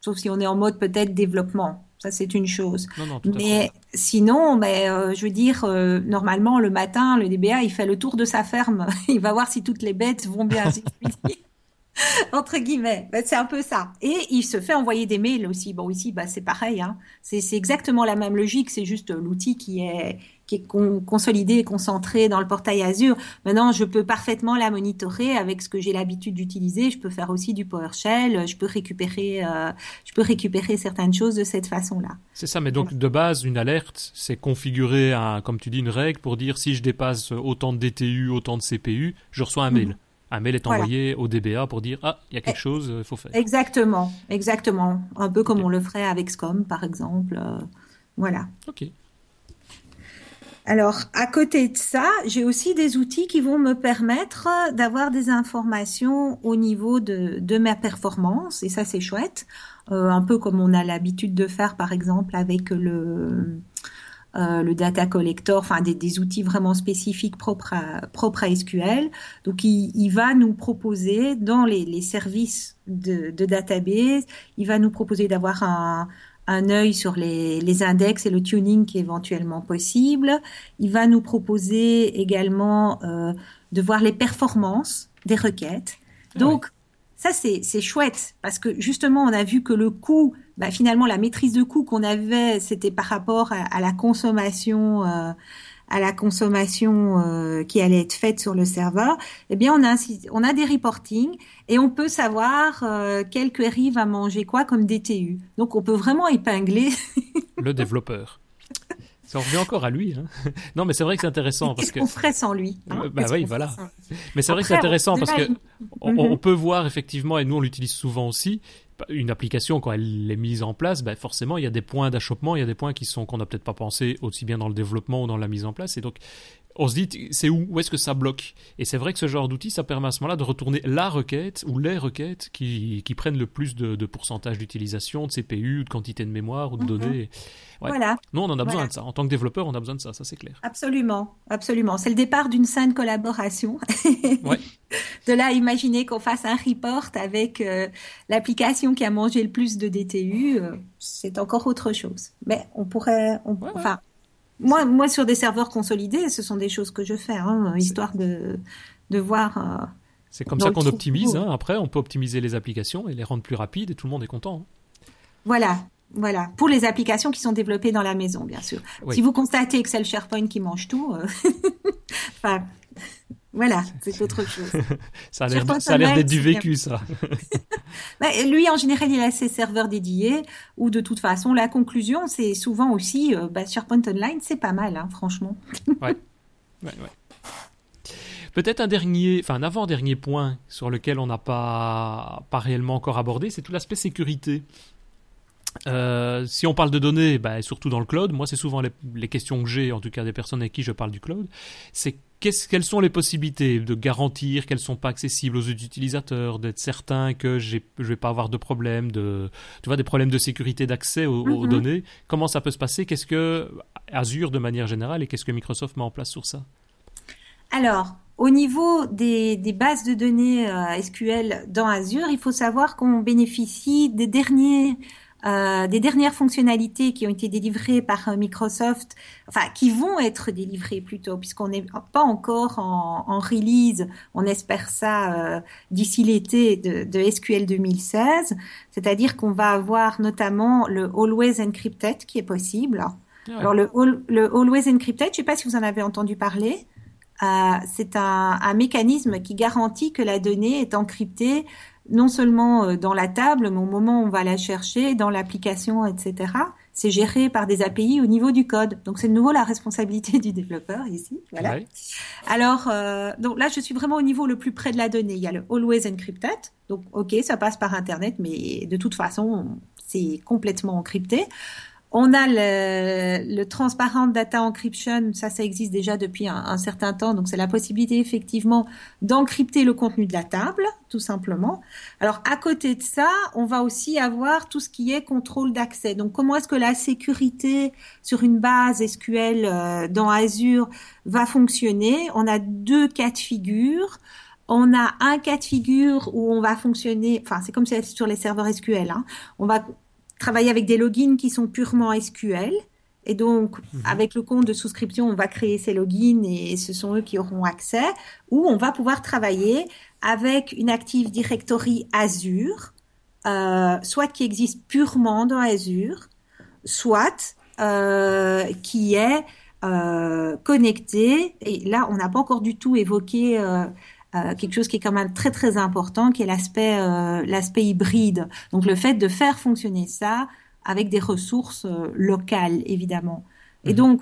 Sauf si on est en mode peut-être développement. Ça, c'est une chose. Non, non, mais sinon, mais, euh, je veux dire, euh, normalement, le matin, le DBA, il fait le tour de sa ferme. [LAUGHS] il va voir si toutes les bêtes vont bien. [LAUGHS] entre guillemets. Ben, c'est un peu ça. Et il se fait envoyer des mails aussi. Bon, ici, bah, c'est pareil. Hein. C'est exactement la même logique. C'est juste l'outil qui est qui est consolidé et concentré dans le portail Azure. Maintenant, je peux parfaitement la monitorer avec ce que j'ai l'habitude d'utiliser. Je peux faire aussi du PowerShell. Je peux récupérer, euh, je peux récupérer certaines choses de cette façon-là. C'est ça. Mais donc, de base, une alerte, c'est configurer, un, comme tu dis, une règle pour dire si je dépasse autant de DTU, autant de CPU, je reçois un mail. Mhm. Un mail est envoyé au DBA pour dire ah il y a quelque chose il faut faire. Exactement, exactement, un peu comme on le ferait avec SCOM par exemple, euh, voilà. Ok. Alors, à côté de ça, j'ai aussi des outils qui vont me permettre d'avoir des informations au niveau de, de ma performance, et ça c'est chouette, euh, un peu comme on a l'habitude de faire par exemple avec le euh, le data collector, enfin des, des, outils vraiment spécifiques propres à, propres à SQL. Donc il, il va nous proposer dans les, les services de, de, database, il va nous proposer d'avoir un, un œil sur les, les, index et le tuning qui est éventuellement possible. Il va nous proposer également euh, de voir les performances des requêtes. Donc ça c'est chouette parce que justement on a vu que le coût bah, finalement la maîtrise de coût qu'on avait, c'était par rapport à, la consommation, euh, à la consommation euh, qui allait être faite sur le serveur. Eh bien, on a on a des reporting et on peut savoir euh, quelle query va manger quoi comme DTU. Donc, on peut vraiment épingler [LAUGHS] le développeur. Ça revient encore à lui. Hein. Non, mais c'est vrai que c'est intéressant parce que. qu'on ferait sans lui hein? Bah oui, voilà. Mais c'est vrai que c'est intéressant parce que on, mhm. peut voir effectivement, et nous on l'utilise souvent aussi, une application quand elle est mise en place, ben forcément il y a des points d'achoppement, il y a des points qui sont qu'on n'a peut-être pas pensé aussi bien dans le développement ou dans la mise en place, et donc on se dit c'est où, où est-ce que ça bloque? Et c'est vrai que ce genre d'outil, ça permet à ce moment-là de retourner la requête ou les requêtes qui, qui prennent le plus de, de pourcentage d'utilisation, de CPU, de quantité de mémoire ou de mhm. données. Voilà. Nous, on en a besoin de ça. En tant que développeur, on a besoin de ça, ça c'est clair. Absolument, absolument. C'est le départ d'une saine collaboration. [LAUGHS] ouais. De là, imaginer qu'on fasse un report avec euh, l'application qui a mangé le plus de DTU, euh, c'est encore autre chose. Mais on pourrait, on, enfin, moi, moi, sur des serveurs consolidés, ce sont des choses que je fais, hein, histoire de, de voir. Euh, c'est comme ça qu'on optimise. Hein. Après, on peut optimiser les applications et les rendre plus rapides et tout le monde est content. Hein. Voilà, voilà. Pour les applications qui sont développées dans la maison, bien sûr. Si vous constatez que c'est le SharePoint qui mange tout, euh, [LAUGHS] enfin, voilà, [LAUGHS] c'est autre chose. [LAUGHS] ça a l'air d'être du vécu, ça. [LAUGHS] Bah, lui, en général, il a ses serveurs dédiés, ou de toute façon, la conclusion, c'est souvent aussi, euh, bah, SharePoint Online, c'est pas mal, hein, franchement. ouais. ouais, ouais. Peut-être un dernier, enfin un avant-dernier point sur lequel on n'a pas, pas réellement encore abordé, c'est tout l'aspect sécurité. Euh, si on parle de données, bah, surtout dans le cloud, moi c'est souvent les, questions que j'ai, en tout cas des personnes avec qui je parle du cloud, c'est quelles sont les possibilités de garantir qu'elles sont pas accessibles aux utilisateurs, d'être certain que je ne vais pas avoir de problèmes, de, tu vois, des problèmes de sécurité d'accès aux, aux, mhm. données? Comment ça peut se passer? Qu'est-ce que Azure de manière générale et qu'est-ce que Microsoft met en place sur ça? Alors, au niveau des, des, bases de données euh, SQL dans Azure, il faut savoir qu'on bénéficie des derniers euh, des dernières fonctionnalités qui ont été délivrées par euh, Microsoft, enfin qui vont être délivrées plutôt, puisqu'on n'est pas encore en, en, release, on espère ça euh, d'ici l'été de, de, SQL 2016, c'est-à-dire qu'on va avoir notamment le Always Encrypted qui est possible. Alors le, le Always Encrypted, je ne sais pas si vous en avez entendu parler. Euh, c'est un, un, mécanisme qui garantit que la donnée est encryptée non seulement euh, dans la table, mais au moment où on va la chercher, dans l'application, etc. C'est géré par des API au niveau du code. Donc c'est de nouveau la responsabilité [LAUGHS] du développeur ici. Voilà. Alors euh, donc là, je suis vraiment au niveau le plus près de la donnée. Il y a le Always Encrypted. Donc ok, ça passe par Internet, mais de toute façon, c'est complètement encrypté. On a le, Transparent Data Encryption, ça, ça existe déjà depuis un, certain temps. Donc, c'est la possibilité effectivement d'encrypter le contenu de la table, tout simplement. Alors, à côté de ça, on va aussi avoir tout ce qui est contrôle d'accès. Donc, comment est-ce que la sécurité sur une base SQL euh, dans Azure va fonctionner? On a deux cas de figure. On a un cas de figure où on va fonctionner, enfin c'est comme sur les serveurs SQL, hein. on va travailler avec des logins qui sont purement SQL Et donc, mhm. avec le compte de souscription, on va créer ces logins et ce sont eux qui auront accès. Ou on va pouvoir travailler avec une Active Directory Azure, euh, soit qui existe purement dans Azure, soit euh, qui est euh, connecté. Et là, on n'a pas encore du tout évoqué euh, quelque chose qui est quand même très très important, qui est l'aspect euh, l'aspect hybride. Donc le fait de faire fonctionner ça avec des ressources euh, locales, évidemment. Et mhm. donc,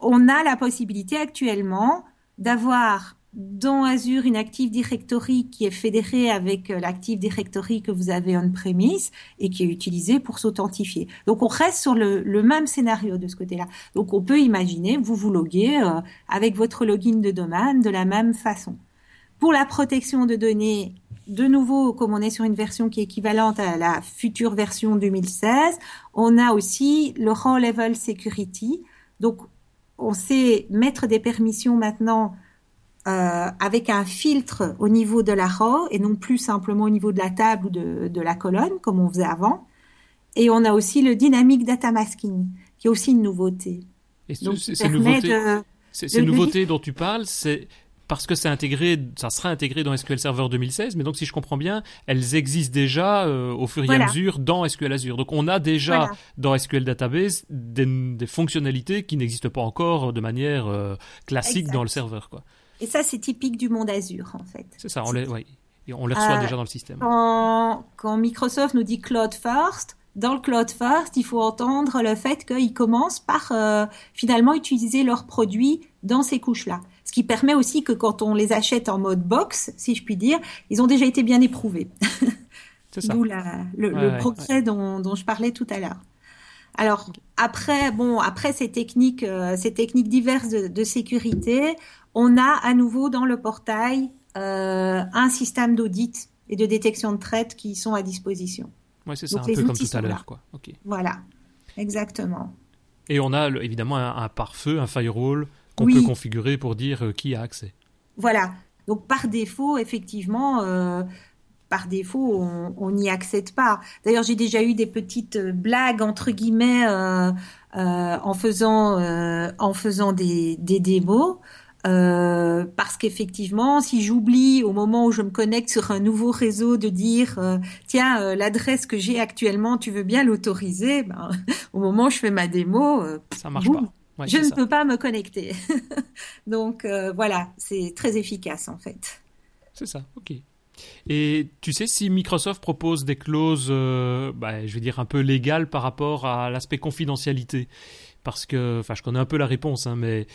on a la possibilité actuellement d'avoir dans Azure une Active Directory qui est fédérée avec l'Active Directory que vous avez on-premise et qui est utilisée pour s'authentifier. Donc on reste sur le, le, même scénario de ce côté-là. Donc on peut imaginer, vous vous loguez euh, avec votre login de domaine de la même façon. Pour la protection de données, de nouveau, comme on est sur une version qui est équivalente à la future version 2016, on a aussi le Raw Level Security. Donc, on sait mettre des permissions maintenant euh, avec un filtre au niveau de la RAW et non plus simplement au niveau de la table ou de, de la colonne comme on faisait avant. Et on a aussi le Dynamic Data Masking, qui est aussi une nouveauté. Et Donc, ces nouveautés, ces nouveautés dont tu parles, c'est parce que c'est intégré, ça sera intégré dans SQL Server 2016, mais donc si je comprends bien, elles existent déjà euh, au fur et à mesure dans SQL Azure. Donc on a déjà dans SQL Database des, fonctionnalités qui n'existent pas encore de manière euh, classique dans le serveur. Quoi. Et ça, c'est typique du monde Azure, en fait. C'est ça, on les, ouais, on les reçoit euh, déjà dans le système. Quand, quand Microsoft nous dit Cloud First, dans le Cloud First, il faut entendre le fait qu'ils commencent par finalement utiliser leurs produits dans ces couches-là. Ce qui permet aussi que quand on les achète en mode box, si je puis dire, ils ont déjà été bien éprouvés. [LAUGHS] D'où le, progrès Dont, je parlais tout à l'heure. Alors après, bon, après ces techniques, euh, ces techniques diverses de, sécurité, on a à nouveau dans le portail euh, un système d'audit et de détection de traite qui sont à disposition. Oui, c'est ça, un peu comme tout à l'heure, quoi. Voilà, exactement. Et on a évidemment un, un pare-feu, un firewall qu'on peut configurer pour dire euh, qui a accès. Voilà. Donc par défaut, effectivement, euh, par défaut, on n'y accède pas. D'ailleurs, j'ai déjà eu des petites euh, blagues entre guillemets en faisant en faisant des, des démos. parce qu'effectivement, si j'oublie au moment où je me connecte sur un nouveau réseau de dire tiens l'adresse que j'ai actuellement, tu veux bien l'autoriser, ben, [LAUGHS] au moment où je fais ma démo, ça marche pas je ne peux pas me connecter. [LAUGHS] Donc euh, voilà, c'est très efficace en fait. C'est ça, ok. Et tu sais si Microsoft propose des clauses, euh, bah, je vais dire un peu légales par rapport à l'aspect confidentialité parce que, enfin, je connais un peu la réponse, hein, mais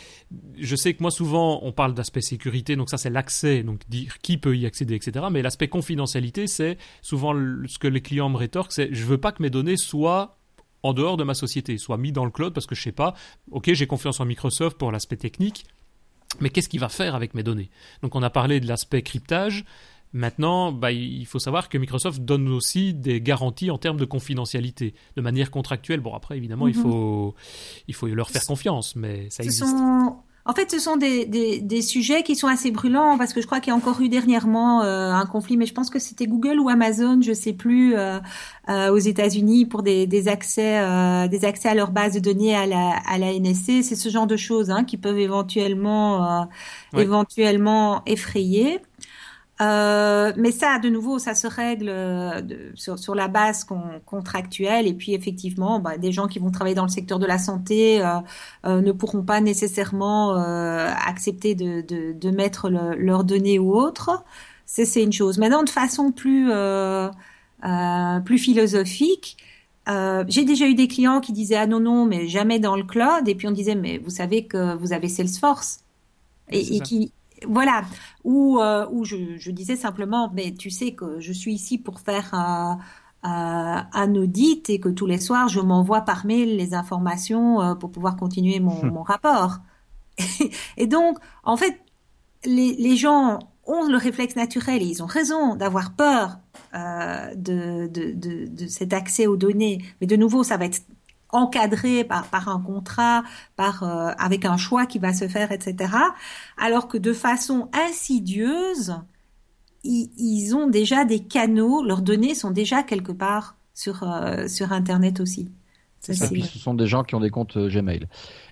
je sais que moi souvent on parle d'aspect sécurité, donc ça c'est l'accès, donc dire qui peut y accéder, etc. Mais l'aspect confidentialité, c'est souvent ce que les clients me rétorquent, c'est je veux pas que mes données soient en dehors de ma société, soit mis dans le cloud parce que je sais pas, ok, j'ai confiance en Microsoft pour l'aspect technique, mais qu'est-ce qu'il va faire avec mes données? Donc on a parlé de l'aspect cryptage. Maintenant, bah, il faut savoir que Microsoft donne aussi des garanties en termes de confidentialité, de manière contractuelle. Bon, après, évidemment, il, mhm. faut, il faut leur faire confiance, mais ça existe. En fait, ce sont des, des, des, sujets qui sont assez brûlants parce que je crois qu'il y a encore eu dernièrement euh, un conflit, mais je pense que c'était Google ou Amazon, je sais plus, euh, euh, aux États-Unis pour des, des accès, euh, des accès à leur base de données à la, à la NSC. C'est ce genre de choses hein, qui peuvent éventuellement, euh, éventuellement effrayer. Euh, mais ça, de nouveau, ça se règle euh, de, sur, sur, la base contractuelle. Et puis, effectivement, bah, des gens qui vont travailler dans le secteur de la santé euh, euh ne pourront pas nécessairement euh, accepter de, de, de mettre le, leurs données ou autres. C'est une chose. Maintenant, de façon plus plus philosophique, j'ai déjà eu des clients qui disaient ah non non mais jamais dans le cloud. Et puis on disait mais vous savez que vous avez Salesforce et, et qui voilà, où, euh, où je, je, disais simplement, mais tu sais que je suis ici pour faire un, un audit et que tous les soirs, je m'envoie par mail les informations euh, pour pouvoir continuer mon, mon rapport. [LAUGHS] et donc, en fait, les, les, gens ont le réflexe naturel et ils ont raison d'avoir peur euh, de, de, de, de, cet accès aux données. Mais de nouveau, ça va être encadré par, par un contrat, par euh, avec un choix qui va se faire, etc. Alors que de façon insidieuse, ils, ils ont déjà des canaux, leurs données sont déjà quelque part sur euh, sur Internet aussi. Et puis ce sont des gens qui ont des comptes Gmail.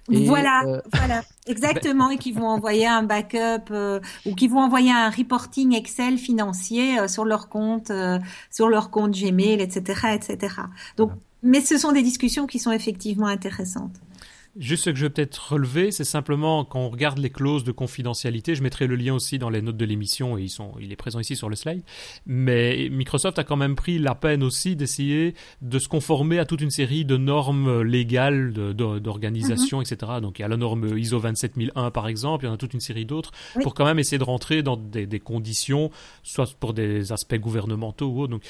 voilà, voilà, [LAUGHS] exactement, et qui vont envoyer un backup ou qui vont envoyer un reporting Excel financier sur leur compte, sur leur compte Gmail, etc., etc. Donc, mais ce sont des discussions qui sont effectivement intéressantes. Juste ce que je vais peut-être relever, c'est simplement quand on regarde les clauses de confidentialité, je mettrai le lien aussi dans les notes de l'émission et ils sont, il est présent ici sur le slide. Mais Microsoft a quand même pris la peine aussi d'essayer de se conformer à toute une série de normes légales d'organisation, mhm. etc. Donc il y a la norme ISO 27001 par exemple, il y en a toute une série d'autres pour quand même essayer de rentrer dans des, des, conditions, soit pour des aspects gouvernementaux ou autres. Donc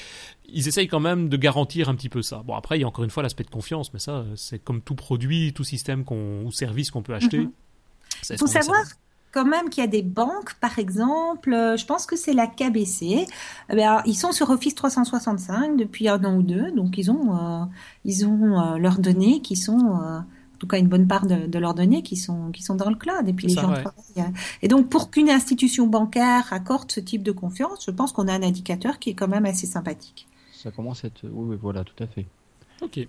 ils essayent quand même de garantir un petit peu ça. Bon, après, il y a encore une fois l'aspect de confiance, mais ça, c'est comme tout produit, tout système ou service qu'on peut acheter. Il mhm. faut savoir quand même qu'il y a des banques, par exemple, euh, je pense que c'est la KBC. Eh ils sont sur Office 365 depuis un an ou deux, donc ils ont, euh, ils ont euh, leurs données qui sont, en tout cas une bonne part de, leurs données qui sont, qui sont dans le cloud. Et puis les gens Et donc pour qu'une institution bancaire accorde ce type de confiance, je pense qu'on a un indicateur qui est quand même assez sympathique ça commence à être. Oui, voilà, tout à fait. Ok.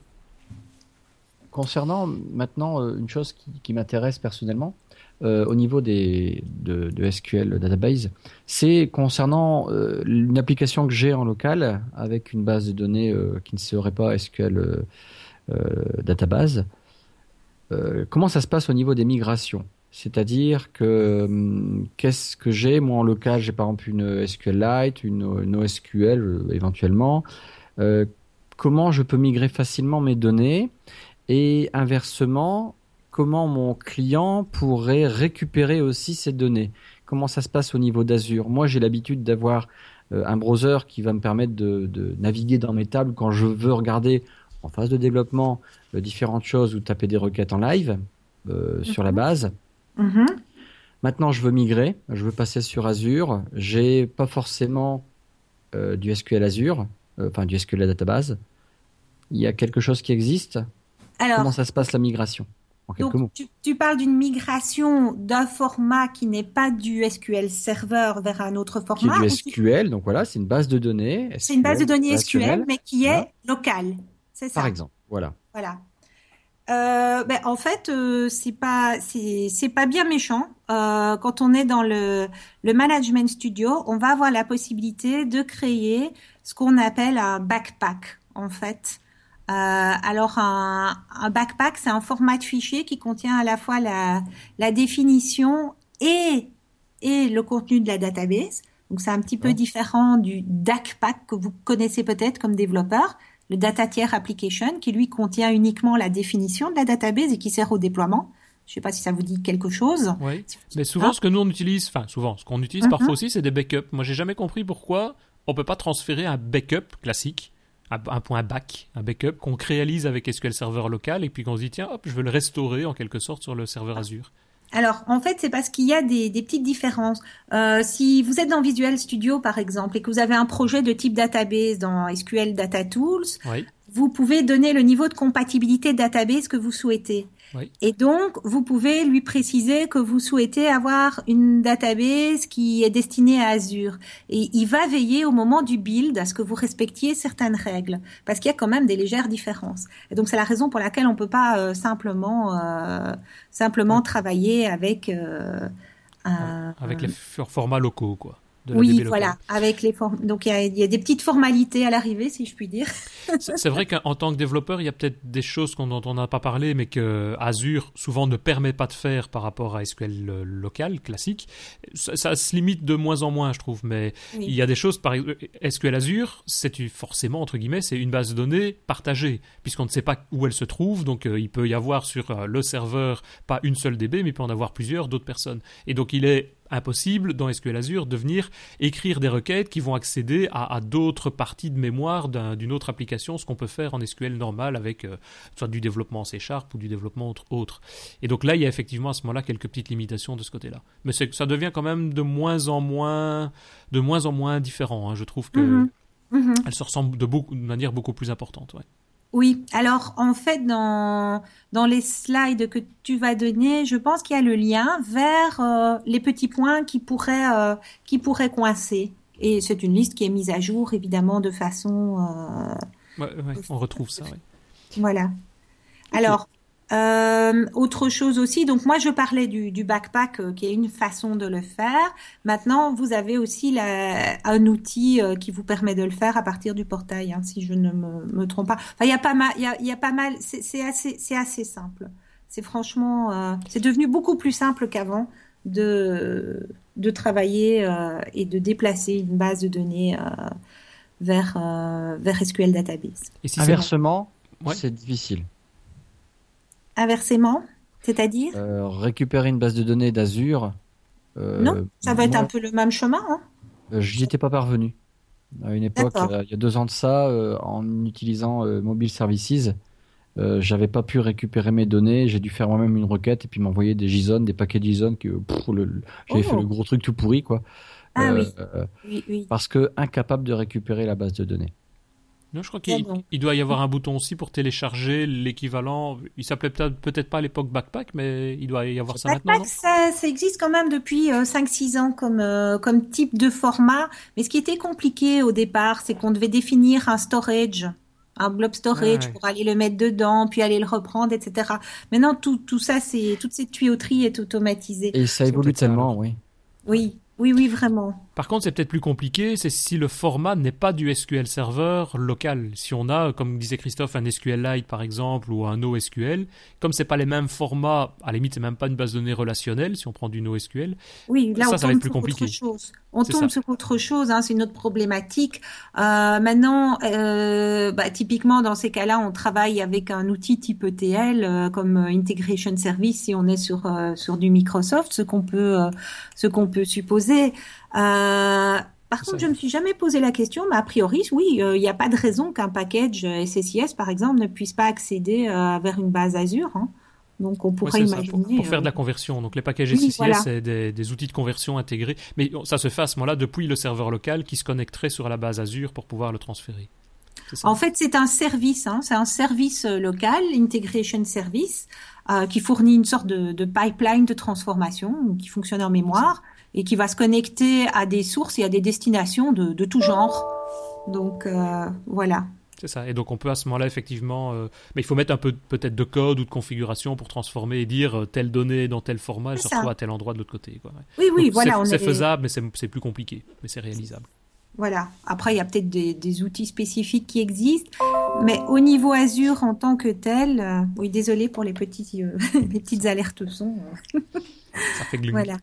Concernant maintenant euh, une chose qui, m'intéresse personnellement, euh, au niveau des, de, SQL Database, c'est concernant euh, une application que j'ai en local avec une base de données qui ne serait pas SQL Database. comment ça se passe au niveau des migrations? C'est-à-dire que hum, qu'est-ce que j'ai? Moi en local J'ai par exemple une SQLite, une, une OSQL euh, éventuellement. Euh, comment je peux migrer facilement mes données? Et inversement, comment mon client pourrait récupérer aussi ces données? Comment ça se passe au niveau d'Azure? Moi, j'ai l'habitude d'avoir euh, un browser qui va me permettre de, naviguer dans mes tables quand je veux regarder en phase de développement différentes choses ou taper des requêtes en live sur la mhm. base. Mhm. Maintenant, je veux migrer, je veux passer sur Azure. J'ai pas forcément euh, du SQL Azure, euh, enfin du SQL database. Il y a quelque chose qui existe. Alors, Comment ça se passe la migration en mots? Tu, parles d'une migration d'un format qui n'est pas du SQL Server vers un autre format. Qui est du SQL, donc voilà, c'est une base de données. C'est une base de données SQL, mais qui est locale. C'est ça. Par exemple, voilà. Voilà euh, ben, en fait, euh, c'est pas c'est pas bien méchant. Euh, quand on est dans le le management studio, on va avoir la possibilité de créer ce qu'on appelle un backpack. En fait, euh, alors un, un backpack, c'est un format de fichier qui contient à la fois la la définition et et le contenu de la database. Donc c'est un petit peu différent du DACpack que vous connaissez peut-être comme développeur le Data Tier Application, qui lui contient uniquement la définition de la database et qui sert au déploiement. Je ne sais pas si ça vous dit quelque chose. Oui. Mais souvent, ce que nous on utilise, enfin souvent, ce qu'on utilise parfois mhm. aussi, c'est des backups. Moi, j'ai jamais compris pourquoi on peut pas transférer un backup classique, un, point back, un backup qu'on réalise avec SQL Server local et puis qu'on se dit tiens, hop, je veux le restaurer en quelque sorte sur le serveur Azure. Alors, en fait, c'est parce qu'il y a des, petites différences. Euh, si vous êtes dans Visual Studio, par exemple, et que vous avez un projet de type database dans SQL Data Tools, vous pouvez donner le niveau de compatibilité database que vous souhaitez. Et donc, vous pouvez lui préciser que vous souhaitez avoir une database qui est destinée à Azure. Et il va veiller au moment du build à ce que vous respectiez certaines règles, parce qu'il y a quand même des légères différences. Et donc, c'est la raison pour laquelle on peut pas euh, simplement euh, simplement travailler avec euh, un, avec les formats locaux, quoi oui, voilà, avec les formes. Donc il y, a, des petites formalités à l'arrivée, si je puis dire. c'est vrai qu'en tant que développeur, il y a peut-être des choses dont on n'a pas parlé, mais que Azure souvent ne permet pas de faire par rapport à SQL euh, local classique. Ça, se limite de moins en moins, je trouve. Mais il y a des choses, par exemple, SQL Azure, c'est forcément entre guillemets, c'est une base de données partagée, puisqu'on ne sait pas où elle se trouve. Donc euh, il peut y avoir sur euh, le serveur pas une seule DB, mais il peut en avoir plusieurs d'autres personnes. Et donc il est impossible dans SQL Azure de venir écrire des requêtes qui vont accéder à, d'autres parties de mémoire d'une autre application, ce qu'on peut faire en SQL normal avec euh, soit du développement C Sharp ou du développement autre, Et donc là, il y a effectivement à ce moment-là quelques petites limitations de ce côté-là. Mais ça devient quand même de moins en moins, de moins en moins différent. Hein. Je trouve que mm-hmm. Mm-hmm. elle se ressemble de, beaucoup, de manière beaucoup plus importante. Ouais. Oui, alors en fait, dans, dans les slides que tu vas donner, je pense qu'il y a le lien vers euh, les petits points qui pourraient, euh, qui pourraient coincer. Et c'est une liste qui est mise à jour, évidemment, de façon... Euh, ouais, on retrouve ça, oui. Voilà. Alors, euh, autre chose aussi, donc moi je parlais du, du backpack euh, qui est une façon de le faire. Maintenant, vous avez aussi la, un outil euh, qui vous permet de le faire à partir du portail, hein, si je ne me, me trompe pas. Enfin, il y a pas mal, il y a, y a pas mal, c'est assez, c'est assez simple. C'est franchement, euh, c'est devenu beaucoup plus simple qu'avant de de travailler et de déplacer une base de données vers vers SQL Database. Et si Inversement, ouais. c'est difficile. Inversement, c'est-à-dire euh, Récupérer une base de données d'Azure. Euh, non, ça va être un peu le même chemin. Hein euh, J'y étais pas parvenu. À une époque, il y a deux ans de ça, en utilisant Mobile Services, j'avais pas pu récupérer mes données. J'ai dû faire moi-même une requête et puis m'envoyer des JSON, des paquets JSON que j'avais fait le oh. gros truc tout pourri, quoi. Ah oui. oui, oui. Parce que incapable de récupérer la base de données. Non, je crois qu'il doit y avoir un bouton aussi pour télécharger l'équivalent. Il s'appelait peut-être pas à l'époque Backpack, mais il doit y avoir ça maintenant. Backpack, ça, ça, existe quand même depuis 5-6 euh, ans comme, euh, comme type de format. Mais ce qui était compliqué au départ, c'est qu'on devait définir un storage un blob storage pour aller le mettre dedans, puis aller le reprendre, etc. Maintenant, tout, tout ça, c'est toute cette tuyauterie est automatisée. Et ça évolue tellement, oui. Oui, oui, oui, vraiment. Par contre, c'est peut-être plus compliqué, c'est si le format n'est pas du SQL Server local. Si on a, comme disait Christophe, un SQLite par exemple ou un NoSQL, comme c'est pas les mêmes formats, à la limite c'est même pas une base de données relationnelle si on prend du NoSQL. Oui, là ça, on ça va être plus compliqué. Chose. On tombe sur autre chose, hein, c'est une autre problématique. Euh, maintenant, euh, bah, typiquement dans ces cas-là, on travaille avec un outil type ETL euh, comme Integration Service si on est sur euh, sur du Microsoft, ce qu'on peut euh, ce qu'on peut supposer. Euh, par contre, je ne me suis jamais posé la question, mais a priori, oui, il euh, n'y a pas de raison qu'un package SSIS, par exemple, ne puisse pas accéder euh, vers une base Azure. Hein. Donc, on pourrait imaginer. pour, pour, faire de la conversion. Donc, les packages SSIS, c'est des, des, outils de conversion intégrés. Mais ça se fait à ce moment-là depuis le serveur local qui se connecterait sur la base Azure pour pouvoir le transférer. En fait, c'est un service, hein, c'est un service local, Integration Service, euh, qui fournit une sorte de, de, pipeline de transformation qui fonctionne en mémoire et qui va se connecter à des sources et à des destinations de, de tout genre. Donc euh, voilà. C'est ça. Et donc on peut à ce moment-là effectivement, euh, mais il faut mettre un peu peut-être de code ou de configuration pour transformer et dire euh, telle donnée dans tel format, elle se retrouve à tel endroit de l'autre côté. Quoi. Oui, oui, voilà. C'est faisable, mais c'est plus compliqué, mais c'est réalisable. Voilà. Après, il y a peut-être des, des, outils spécifiques qui existent, mais au niveau Azure en tant que tel, euh, oui, désolé pour les petits, euh, [LAUGHS] les petites alertes son. Ça fait gloomy. Voilà.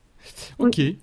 Ok. Oui.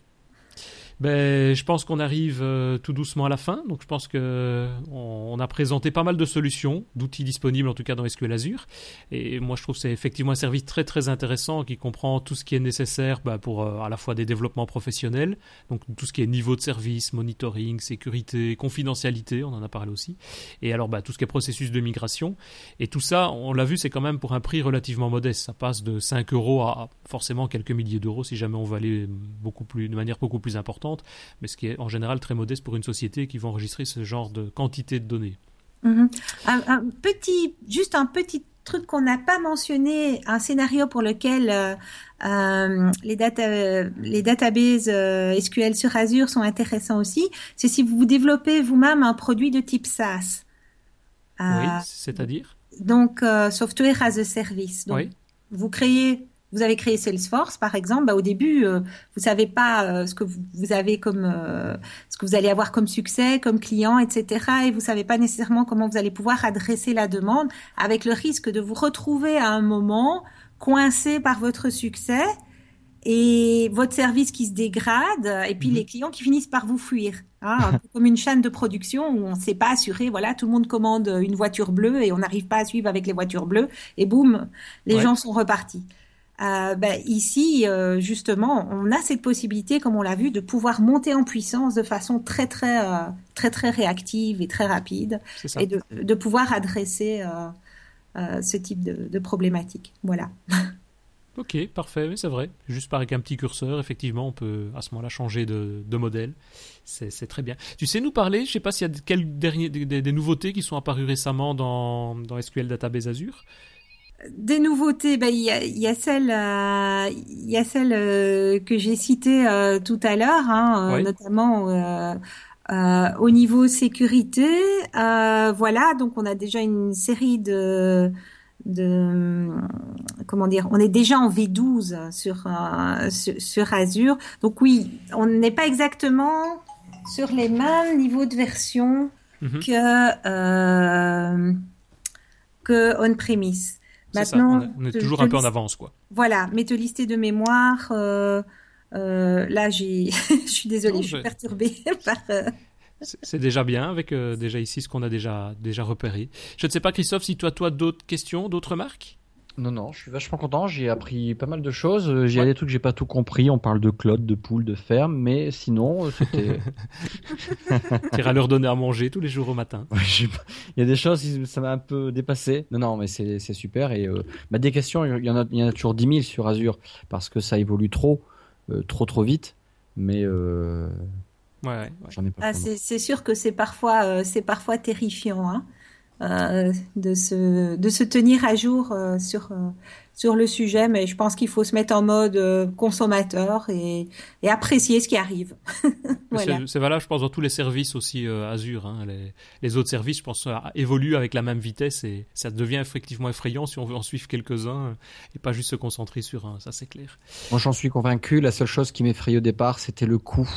Ben, je pense qu'on arrive euh, tout doucement à la fin. Donc, je pense que on, on a présenté pas mal de solutions, d'outils disponibles en tout cas dans SQL Azure. Et moi, je trouve que c'est effectivement un service très très intéressant qui comprend tout ce qui est nécessaire bah, pour euh, à la fois des développements professionnels, donc tout ce qui est niveau de service, monitoring, sécurité, confidentialité, on en a parlé aussi. Et alors, bah, tout ce qui est processus de migration. Et tout ça, on l'a vu, c'est quand même pour un prix relativement modeste. Ça passe de 5 euros à forcément quelques milliers d'euros si jamais on veut aller beaucoup plus de manière beaucoup plus importante mais ce qui est en général très modeste pour une société qui va enregistrer ce genre de quantité de données. -hmm. un, un, petit, juste un petit truc qu'on n'a pas mentionné, un scénario pour lequel euh, euh, les, data, les databases euh, SQL sur Azure sont intéressants aussi, c'est si vous développez vous-même un produit de type SaaS. oui, c'est-à-dire? Donc, software as a service. Donc, oui. Vous créez vous avez créé Salesforce, par exemple, bah, au début, euh, vous savez pas euh, ce que vous, avez comme, euh, ce que vous allez avoir comme succès, comme client, etc. Et vous savez pas nécessairement comment vous allez pouvoir adresser la demande, avec le risque de vous retrouver à un moment coincé par votre succès et votre service qui se dégrade, et puis mmh. les clients qui finissent par vous fuir. Hein, un peu comme une chaîne de production où on ne s'est pas assuré, voilà, tout le monde commande une voiture bleue et on n'arrive pas à suivre avec les voitures bleues, et boum, les ouais. gens sont repartis. Euh, ben, ici, euh, justement, on a cette possibilité, comme on l'a vu, de pouvoir monter en puissance de façon très très euh, très très réactive et très rapide, et de, de, pouvoir adresser ce type de, de problématique. Voilà. [LAUGHS] Ok, parfait, c'est vrai. Juste par avec un petit curseur, effectivement, on peut à ce moment-là changer de, de modèle. C'est très bien. Tu sais nous parler, je sais pas s'il y a quelles derniers, des, des, nouveautés qui sont apparues récemment dans, dans SQL Database Azure des nouveautés, ben, il, y a, il y a celle, euh, il y a celle euh, que j'ai citée euh, tout à l'heure, hein, oui. notamment euh, au niveau sécurité. voilà, donc on a déjà une série de de comment dire, on est déjà en V12 sur, euh, sur, Azure. Donc oui, on n'est pas exactement sur les mêmes niveaux de version mhm. que euh, que on-premise. Maintenant, on est, toujours un peu en avance, quoi. Voilà, mais te lister de mémoire. Euh, là, j'ai, [LAUGHS] je suis désolée, je suis perturbée [LAUGHS] par. C'est déjà bien avec déjà ici ce qu'on a déjà déjà repéré. Je ne sais pas Christophe si toi toi d'autres questions, d'autres remarques? Non, non, je suis vachement content. J'ai appris pas mal de choses. Euh, j'ai ouais. des trucs que j'ai pas tout compris. On parle de clotte, de poule, de ferme, mais sinon, euh, c'était. [LAUGHS] tu iras leur donner à manger tous les jours au matin. [LAUGHS] Il y a des choses, ça m'a un peu dépassé. Non, non, mais c'est super. Et euh, bah, des questions, il y, en a, il y en a toujours 10 000 sur Azure parce que ça évolue trop, trop, trop vite. Mais. Ouais, ouais, J'en ai pas. Ah, c'est sûr que c'est parfois, c'est parfois terrifiant. Hein euh, de, se, de se tenir à jour euh, sur, euh, sur le sujet, mais je pense qu'il faut se mettre en mode consommateur et, et, apprécier ce qui arrive. [LAUGHS] voilà. C'est valable, je pense, dans tous les services aussi Azure. Hein. Les, les, autres services, je pense, évoluent avec la même vitesse et ça devient effectivement effrayant si on veut en suivre quelques-uns et pas juste se concentrer sur un, ça c'est clair. Moi j'en suis convaincu, la seule chose qui m'effraie au départ, c'était le coût.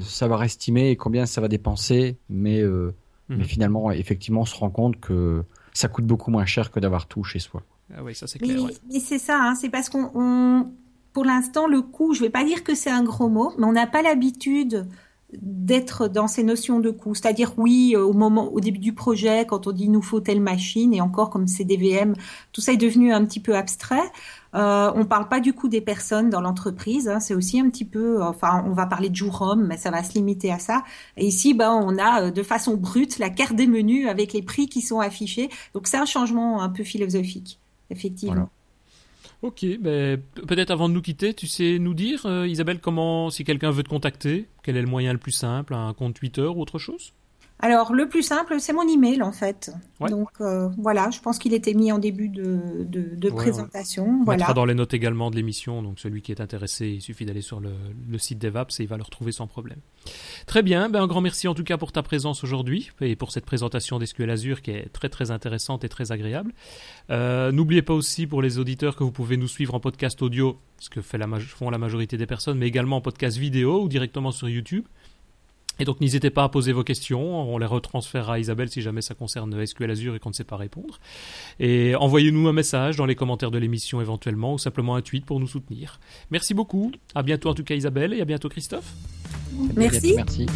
savoir estimer combien ça va dépenser, mais mais mhm. finalement, effectivement, on se rend compte que ça coûte beaucoup moins cher que d'avoir tout chez soi. Ah oui, ça c'est clair. Mais, c'est ça, hein, c'est parce qu'on, pour l'instant, le coût, je vais pas dire que c'est un gros mot, mais on n'a pas l'habitude d'être dans ces notions de coût. C'est-à-dire, oui, au moment, au début du projet, quand on dit nous faut telle machine, et encore comme c'est tout ça est devenu un petit peu abstrait. Euh, on parle pas du coût des personnes dans l'entreprise. Hein, c'est aussi un petit peu, enfin, on va parler de jour mais ça va se limiter à ça. Et ici, ben, on a euh, de façon brute la carte des menus avec les prix qui sont affichés. Donc c'est un changement un peu philosophique, effectivement. Ok, ben, peut-être avant de nous quitter, tu sais nous dire, euh, Isabelle, comment, si quelqu'un veut te contacter, quel est le moyen le plus simple, un compte Twitter ou autre chose? Alors, le plus simple, c'est mon email, en fait. Donc, euh, voilà, je pense qu'il était mis en début de, de, présentation. On voilà. mettra dans les notes également de l'émission. Donc, celui qui est intéressé, il suffit d'aller sur le, le, site d'Evaps et il va le retrouver sans problème. Très bien. Ben, un grand merci en tout cas pour ta présence aujourd'hui et pour cette présentation d'SQL Azure qui est très, très intéressante et très agréable. Euh, n'oubliez pas aussi pour les auditeurs que vous pouvez nous suivre en podcast audio, ce que fait la, font la majorité des personnes, mais également en podcast vidéo ou directement sur YouTube. Et donc n'hésitez pas à poser vos questions, on les retransférera à Isabelle si jamais ça concerne SQL Azure et qu'on ne sait pas répondre. Et envoyez-nous un message dans les commentaires de l'émission éventuellement ou simplement un tweet pour nous soutenir. Merci beaucoup, à bientôt en tout cas Isabelle et à bientôt Christophe. Merci. Merci.